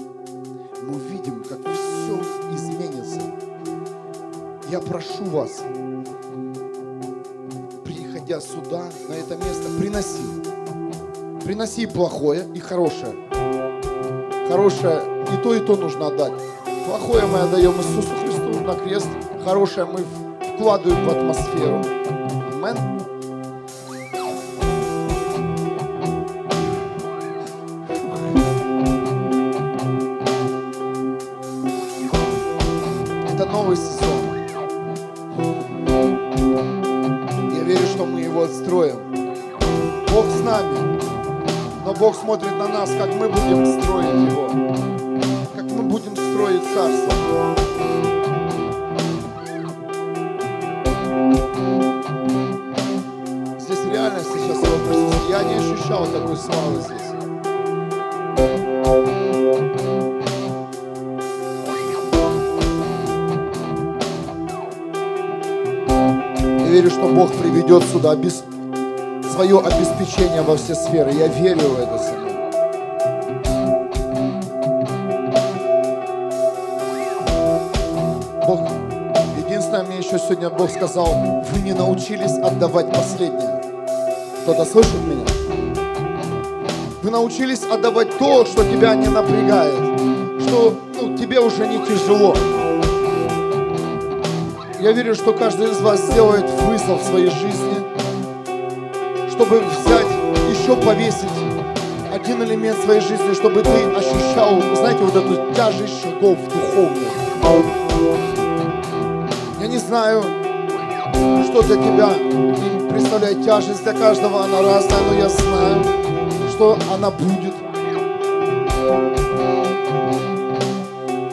Мы увидим, как все изменится. Я прошу вас, приходя сюда, на это место, приноси. Приноси плохое и хорошее. Хорошее и то, и то нужно отдать. Плохое мы отдаем Иисусу Христу на крест, хорошее мы вкладываем в атмосферу. Приведет сюда обес- свое обеспечение во все сферы. Я верю в это сегодня. Бог, единственное, мне еще сегодня Бог сказал, вы не научились отдавать последнее. Кто-то слышит меня? Вы научились отдавать то, что тебя не напрягает, что ну, тебе уже не тяжело. Я верю, что каждый из вас сделает вызов в своей жизни, чтобы взять, еще повесить один элемент своей жизни, чтобы ты ощущал, знаете, вот эту тяжесть шагов духовных. Я не знаю, что для тебя представляет тяжесть, для каждого она разная, но я знаю, что она будет.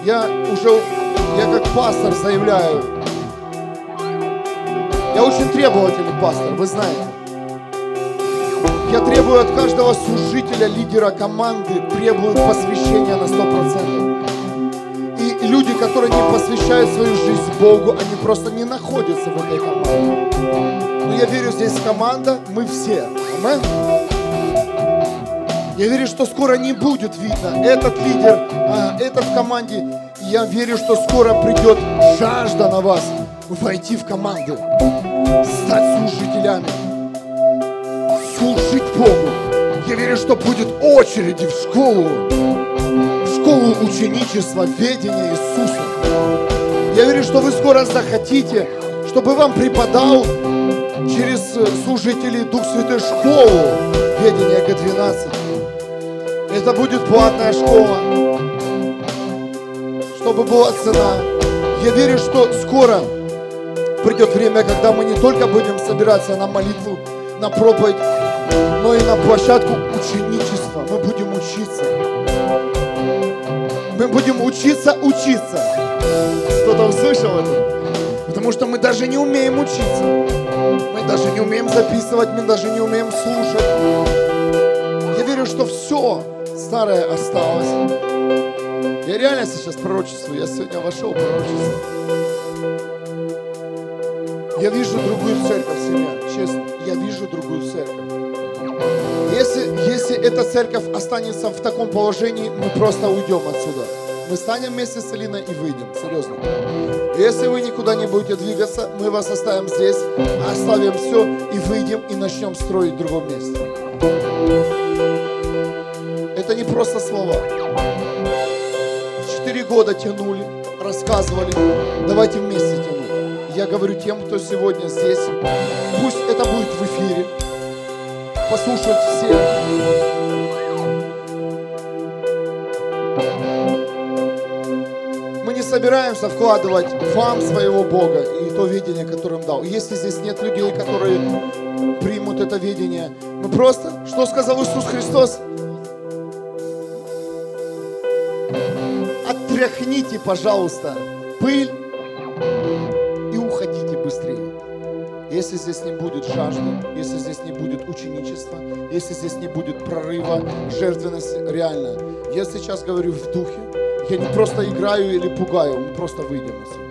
Я уже, я как пастор заявляю, я очень требовательный пастор, вы знаете. Я требую от каждого служителя, лидера команды, требую посвящения на 100%. И люди, которые не посвящают свою жизнь Богу, они просто не находятся в этой команде. Но я верю, здесь команда, мы все. Амен. Я верю, что скоро не будет видно этот лидер, а, этот в команде. Я верю, что скоро придет жажда на вас войти в команды, стать служителями, служить Богу. Я верю, что будет очереди в школу, в школу ученичества, ведения Иисуса. Я верю, что вы скоро захотите, чтобы вам преподал через служителей Дух Святой школу ведения Г-12. Это будет платная школа, чтобы была цена. Я верю, что скоро придет время, когда мы не только будем собираться на молитву, на проповедь, но и на площадку ученичества. Мы будем учиться. Мы будем учиться учиться. Кто-то услышал это? Потому что мы даже не умеем учиться. Мы даже не умеем записывать, мы даже не умеем слушать. Я верю, что все старое осталось. Я реально сейчас пророчествую. Я сегодня вошел в пророчество. Я вижу другую церковь, семья, честно. Я вижу другую церковь. Если, если эта церковь останется в таком положении, мы просто уйдем отсюда. Мы станем вместе с Алиной и выйдем, серьезно. Если вы никуда не будете двигаться, мы вас оставим здесь, оставим все и выйдем и начнем строить в другом месте. Это не просто слова. Четыре года тянули, рассказывали, давайте вместе тянуть. я говорю тем, кто сегодня здесь, пусть послушать все. Мы не собираемся вкладывать вам своего Бога и то видение, которое им дал. Если здесь нет людей, которые примут это видение, мы просто, что сказал Иисус Христос? Отряхните, пожалуйста, пыль Если здесь не будет жажды, если здесь не будет ученичества, если здесь не будет прорыва, жертвенности, реально. Я сейчас говорю в духе, я не просто играю или пугаю, мы просто выйдем отсюда.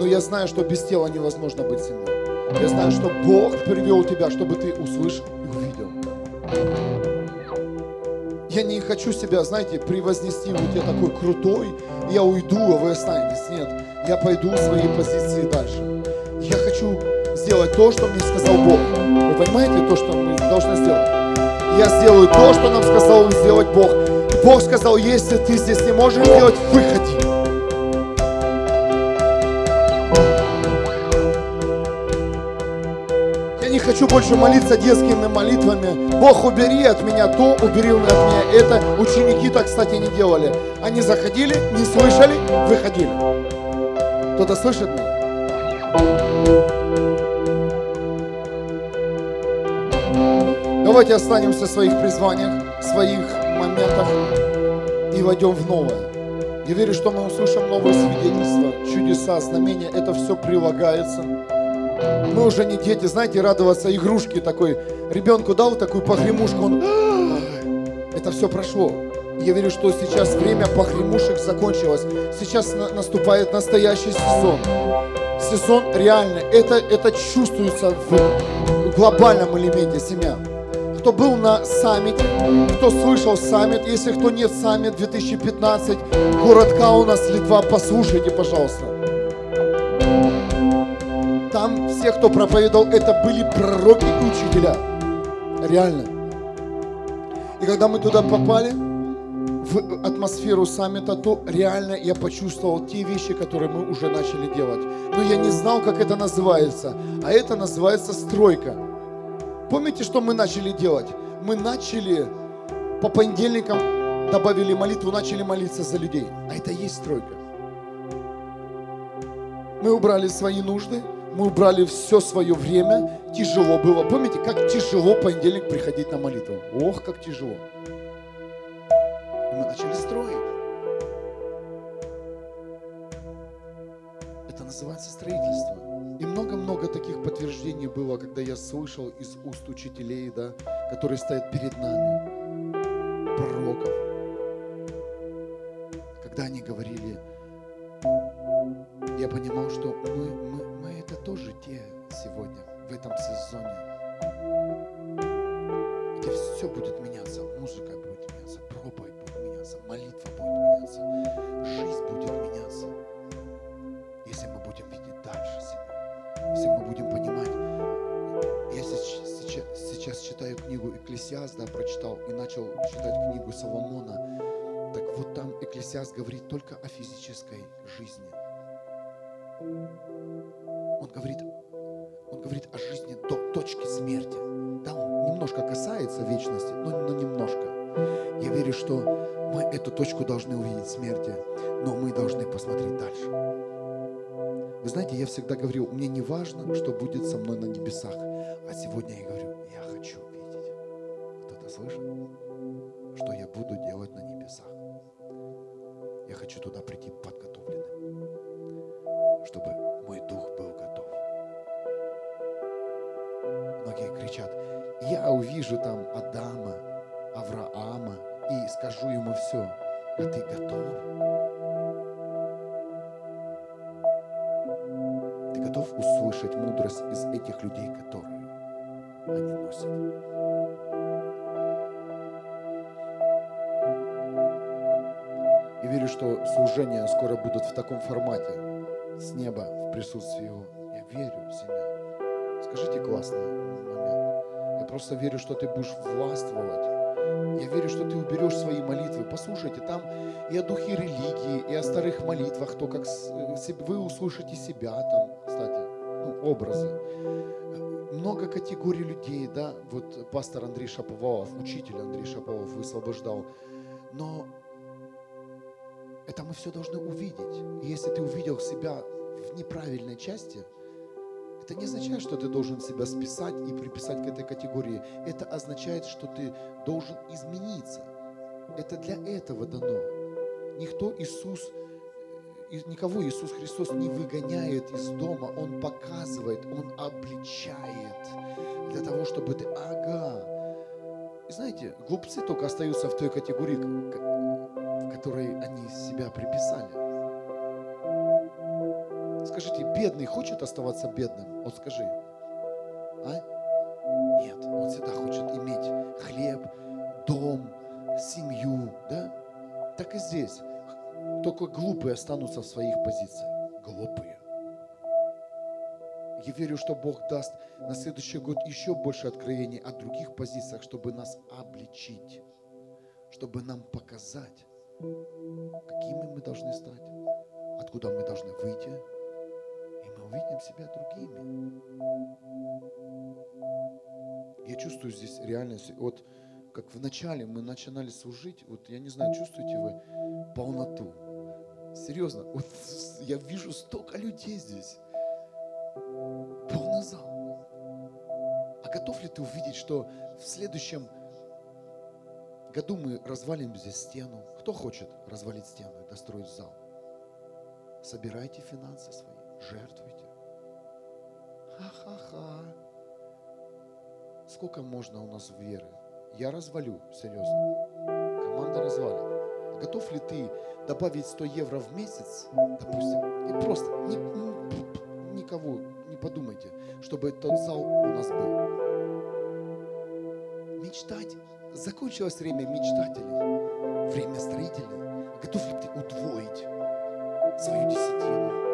Но я знаю, что без тела невозможно быть сильным. Я знаю, что Бог привел тебя, чтобы ты услышал и увидел. Я не хочу себя, знаете, превознести, вот я такой крутой, я уйду, а вы останетесь. Нет, я пойду в своей позиции дальше. Я хочу сделать то, что мне сказал Бог. Вы понимаете то, что мы должны сделать? Я сделаю то, что нам сказал сделать Бог. Бог сказал, если ты здесь не можешь сделать, выходи. Я не хочу больше молиться детскими молитвами. Бог, убери от меня то, убери от меня это. Ученики так, кстати, не делали. Они заходили, не слышали, выходили. Кто-то слышит меня? Давайте останемся в своих призваниях, в своих моментах и войдем в новое. Я верю, что мы услышим новые свидетельства, чудеса, знамения. Это все прилагается. Мы уже не дети, знаете, радоваться игрушке такой. Ребенку дал такую погремушку, он... Это все прошло. Я верю, что сейчас время погремушек закончилось. Сейчас на- наступает настоящий сезон. Сезон реальный. Это, это чувствуется в глобальном элементе семья. Кто был на саммите, кто слышал саммит, если кто нет саммит 2015, город Каунас, Литва, послушайте, пожалуйста. Там все, кто проповедовал, это были пророки и учителя. Реально. И когда мы туда попали, в атмосферу саммита, то реально я почувствовал те вещи, которые мы уже начали делать. Но я не знал, как это называется. А это называется стройка. Помните, что мы начали делать? Мы начали по понедельникам добавили молитву, начали молиться за людей. А это и есть стройка. Мы убрали свои нужды, мы убрали все свое время. Тяжело было. Помните, как тяжело понедельник приходить на молитву? Ох, как тяжело. Мы начали строить. Это называется строительство. И много-много таких подтверждений было, когда я слышал из уст учителей, да, которые стоят перед нами, пророков. Когда они говорили, я понимал, что мы, мы, мы это тоже те сегодня, в этом сезоне, где все будет меняться, музыка меняться, молитва будет меняться, жизнь будет меняться, если мы будем видеть дальше себя, если мы будем понимать. Я сейчас, сейчас, читаю книгу Экклесиаст, да, прочитал, и начал читать книгу Соломона. Так вот там Экклесиаст говорит только о физической жизни. Он говорит, он говорит о жизни до точки смерти. Да, немножко касается вечности, но, но немножко. Я верю, что мы эту точку должны увидеть смерти, но мы должны посмотреть дальше. Вы знаете, я всегда говорил, мне не важно, что будет со мной на небесах. А сегодня я говорю, я хочу видеть. Кто-то слышит? Что я буду делать на небесах. Я хочу туда прийти подготовленным, чтобы мой дух был готов. Многие кричат, я увижу там Адама, Авраама и скажу ему все. А ты готов? Ты готов услышать мудрость из этих людей, которые они носят? Я верю, что служения скоро будут в таком формате, с неба, в присутствии Его. Я верю, семья. Скажите классный момент. Я просто верю, что ты будешь властвовать. Я верю, что ты уберешь свои молитвы. Послушайте, там и о духе религии, и о старых молитвах, то, как вы услышите себя там, кстати, ну, образы. Много категорий людей, да, вот пастор Андрей Шаповалов, учитель Андрей Шаповалов высвобождал. Но это мы все должны увидеть. И если ты увидел себя в неправильной части, это не означает, что ты должен себя списать и приписать к этой категории. Это означает, что ты должен измениться. Это для этого дано. Никто Иисус, никого Иисус Христос не выгоняет из дома, Он показывает, Он обличает для того, чтобы ты, ага. И знаете, глупцы только остаются в той категории, в которой они себя приписали. Скажите, бедный хочет оставаться бедным? Вот скажи. А? Нет, он всегда хочет иметь хлеб, дом, семью, да? Так и здесь. Только глупые останутся в своих позициях. Глупые. Я верю, что Бог даст на следующий год еще больше откровений о других позициях, чтобы нас обличить, чтобы нам показать, какими мы должны стать, откуда мы должны выйти, увидим себя другими. Я чувствую здесь реальность. Вот как в начале мы начинали служить, вот я не знаю, чувствуете вы полноту. Серьезно, вот я вижу столько людей здесь. Полный зал. А готов ли ты увидеть, что в следующем году мы развалим здесь стену? Кто хочет развалить стену и достроить зал? Собирайте финансы свои, жертвуйте. Ха-ха-ха. Сколько можно у нас веры? Я развалю, серьезно. Команда развалит. Готов ли ты добавить 100 евро в месяц, допустим, и просто ни, никого не подумайте, чтобы тот зал у нас был. Мечтать. Закончилось время мечтателей, время строителей. Готов ли ты удвоить свою десятину?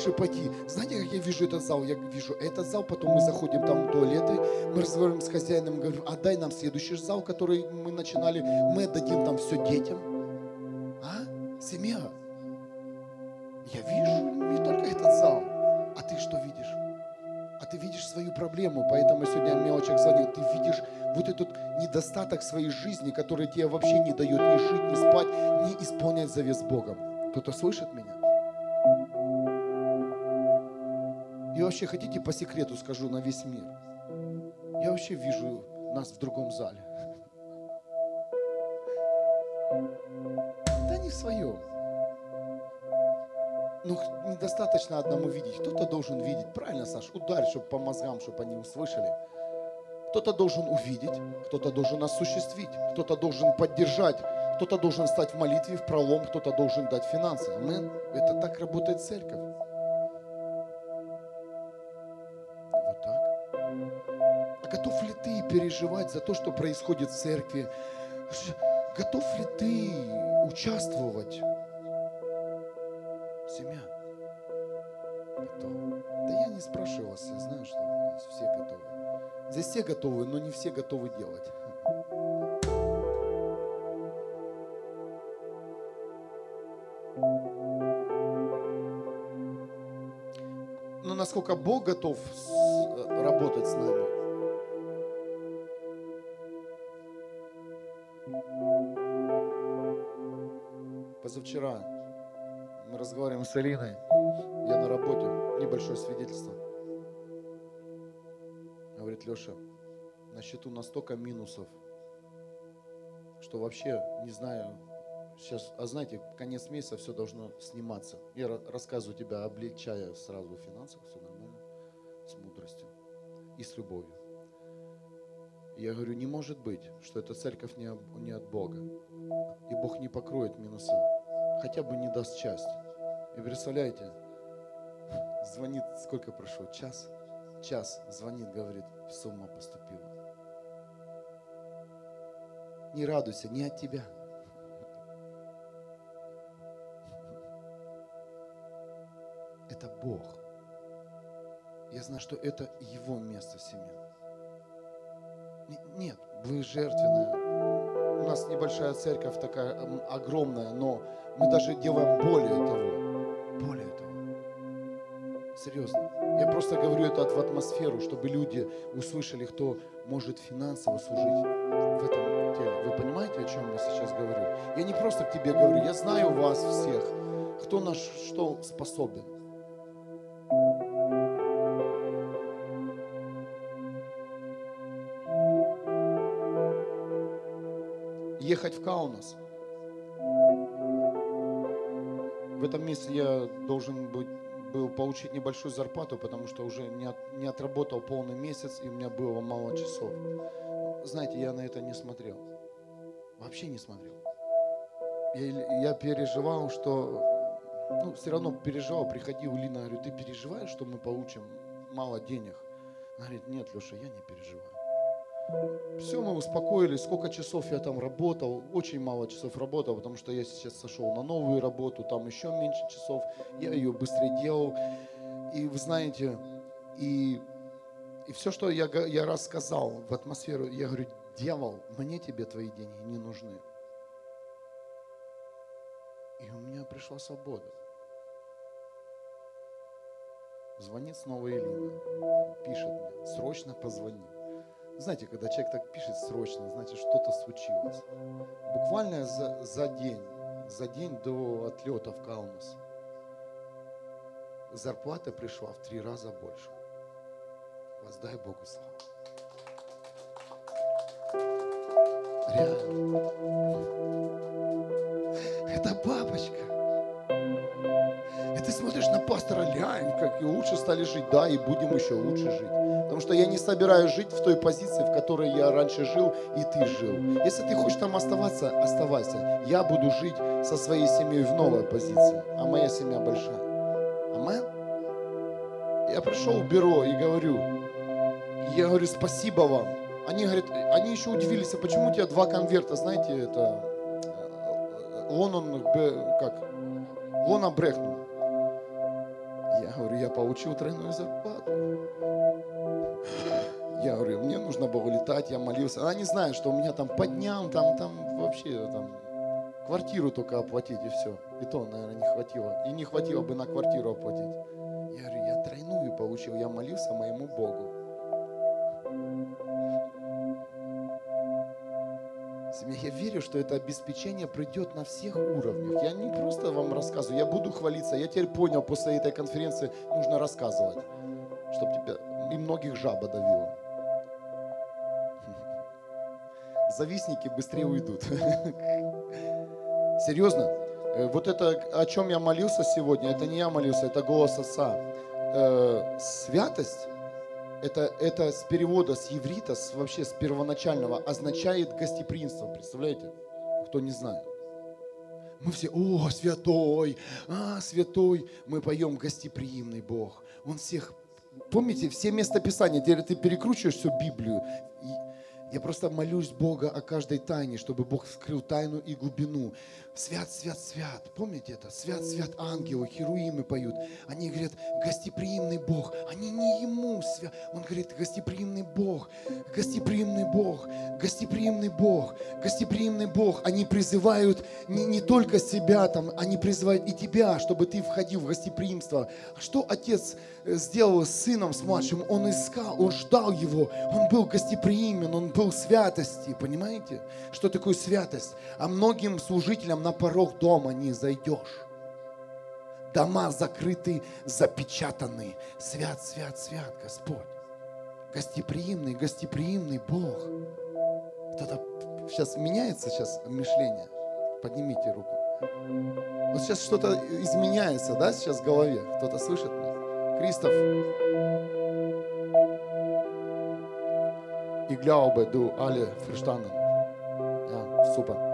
Дальше пойти. Знаете, как я вижу этот зал? Я вижу этот зал, потом мы заходим там в туалеты, мы разговариваем с хозяином, говорим, отдай нам следующий зал, который мы начинали, мы отдадим там все детям. А? Семья. Я вижу не только этот зал, а ты что видишь? А ты видишь свою проблему, поэтому сегодня мелочах звонил. Ты видишь вот этот недостаток своей жизни, который тебе вообще не дает ни жить, ни спать, ни исполнять завет с Богом. Кто-то слышит меня? Вообще, хотите по секрету скажу на весь мир? Я вообще вижу нас в другом зале. Да не в своем. Ну, недостаточно одному видеть. Кто-то должен видеть. Правильно, Саш? Ударь, чтобы по мозгам, чтобы они услышали. Кто-то должен увидеть, кто-то должен осуществить, кто-то должен поддержать, кто-то должен стать в молитве, в пролом, кто-то должен дать финансы. Амин. Это так работает церковь. Переживать за то, что происходит в церкви? Готов ли ты участвовать? Семья. Готов. Да я не спрашиваю вас, я знаю, что здесь все готовы. Здесь все готовы, но не все готовы делать. Но насколько Бог готов работать с нами, Позавчера мы разговариваем с Алиной, я на работе, небольшое свидетельство. Говорит, Леша, на счету настолько минусов, что вообще не знаю, сейчас, а знаете, конец месяца все должно сниматься. Я рассказываю тебя, облегчая сразу в финансах, все нормально, с мудростью и с любовью. Я говорю, не может быть, что эта церковь не, не от Бога. И Бог не покроет минуса, хотя бы не даст часть. И представляете, звонит, сколько прошло, час? Час звонит, говорит, сумма поступила. Не радуйся, не от тебя. Это Бог. я знаю, что это его место в семье. Нет, вы жертвенная. У нас небольшая церковь такая огромная, но мы даже делаем более того. Более того. Серьезно. Я просто говорю это в атмосферу, чтобы люди услышали, кто может финансово служить в этом теле. Вы понимаете, о чем я сейчас говорю? Я не просто к тебе говорю, я знаю вас всех, кто на что способен. Ехать в Каунас. В этом месте я должен быть, был получить небольшую зарплату, потому что уже не, от, не отработал полный месяц, и у меня было мало часов. Знаете, я на это не смотрел. Вообще не смотрел. Я, я переживал, что... Ну, все равно переживал, приходил Лина, говорю, ты переживаешь, что мы получим мало денег? Она говорит, нет, Леша, я не переживаю. Все, мы успокоились. Сколько часов я там работал? Очень мало часов работал, потому что я сейчас сошел на новую работу, там еще меньше часов. Я ее быстрее делал. И вы знаете, и, и все, что я, я рассказал в атмосферу, я говорю, дьявол, мне тебе твои деньги не нужны. И у меня пришла свобода. Звонит снова Элина, пишет мне, срочно позвони. Знаете, когда человек так пишет срочно, значит что-то случилось. Буквально за, за день, за день до отлета в Каунас зарплата пришла в три раза больше. Воздай Богу славу. Реально. Это бабочка. И ты смотришь на пастора, лянь, как и лучше стали жить. Да, и будем еще лучше жить. Потому что я не собираюсь жить в той позиции, в которой я раньше жил, и ты жил. Если ты хочешь там оставаться, оставайся. Я буду жить со своей семьей в новой позиции, а моя семья большая. Амен? Я пришел в бюро и говорю, я говорю, спасибо вам. Они говорят, они еще удивились, а почему у тебя два конверта, знаете, это э, Лонон, как, Лона Брехну. Я говорю, я получил тройную зарплату. Я говорю, мне нужно было летать, я молился. Она не знает, что у меня там по дням, там, там вообще там квартиру только оплатить и все. И то, наверное, не хватило. И не хватило бы на квартиру оплатить. Я говорю, я тройную получил, я молился моему Богу. Я верю, что это обеспечение придет на всех уровнях. Я не просто вам рассказываю, я буду хвалиться. Я теперь понял, после этой конференции нужно рассказывать, чтобы тебя и многих жаба давила. завистники быстрее уйдут. Серьезно, э, вот это, о чем я молился сегодня, это не я молился, это голос Отца. Э, святость, это, это с перевода с еврита, с, вообще с первоначального, означает гостеприимство. Представляете? Кто не знает. Мы все, о, святой, а, святой. Мы поем гостеприимный Бог. Он всех, помните, все местописания, теперь ты перекручиваешь всю Библию, я просто молюсь Бога о каждой тайне, чтобы Бог скрыл тайну и глубину. Свят, свят, свят. Помните это? Свят, свят ангелы, херуимы поют. Они говорят, гостеприимный Бог. Они не Ему свят. Он говорит, гостеприимный Бог, гостеприимный Бог, гостеприимный Бог, гостеприимный Бог. Они призывают не, не только себя, там, они призывают и тебя, чтобы ты входил в гостеприимство. А что Отец э, сделал с сыном, с младшим? Он искал, он ждал его, он был гостеприимен, он был святости. Понимаете, что такое святость? А многим служителям на порог дома не зайдешь. Дома закрыты, запечатаны. Свят, свят, свят, Господь. Гостеприимный, гостеприимный Бог. Кто-то сейчас меняется сейчас мышление. Поднимите руку. Вот сейчас что-то изменяется, да, сейчас в голове. Кто-то слышит меня? Кристоф. Ich glaube, du alle verstanden. Ja, super.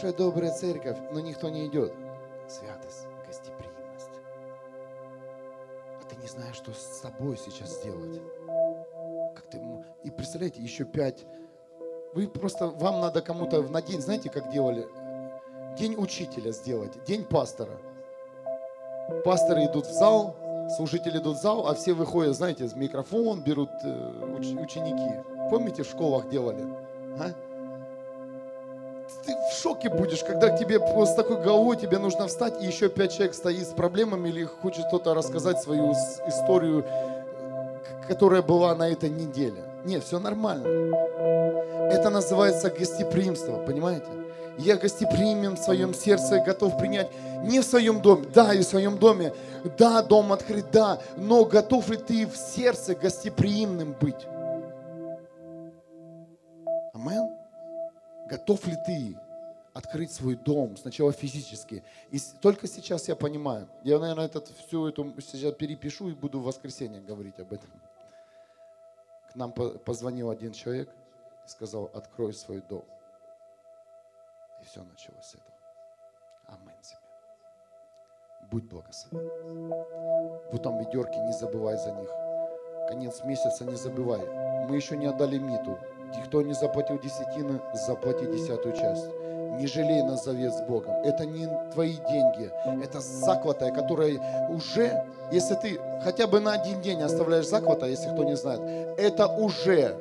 Хорошая, добрая церковь, но никто не идет. Святость, гостеприимность. А ты не знаешь, что с собой сейчас сделать. Как ты... И представляете, еще пять Вы просто, вам надо кому-то на день, знаете, как делали? День учителя сделать, день пастора. Пасторы идут в зал, служители идут в зал, а все выходят, знаете, с микрофон берут э, ученики. Помните, в школах делали? А? Ты шоке будешь, когда тебе с такой головой тебе нужно встать, и еще пять человек стоит с проблемами или хочет кто-то рассказать свою историю, которая была на этой неделе. Нет, все нормально. Это называется гостеприимство, понимаете? Я гостеприимен в своем сердце, готов принять не в своем доме, да, и в своем доме, да, дом открыт, да, но готов ли ты в сердце гостеприимным быть? Амен? Готов ли ты открыть свой дом сначала физически? И только сейчас я понимаю. Я, наверное, этот, всю эту сейчас перепишу и буду в воскресенье говорить об этом. К нам позвонил один человек и сказал, открой свой дом. И все началось с этого. Аминь тебе. Будь благословен. Вот там ведерки, не забывай за них. Конец месяца не забывай. Мы еще не отдали миту. Кто не заплатил десятины, заплати десятую часть. Не жалей на завет с Богом. Это не твои деньги. Это заклатая, которая уже, если ты хотя бы на один день оставляешь заклата, если кто не знает, это уже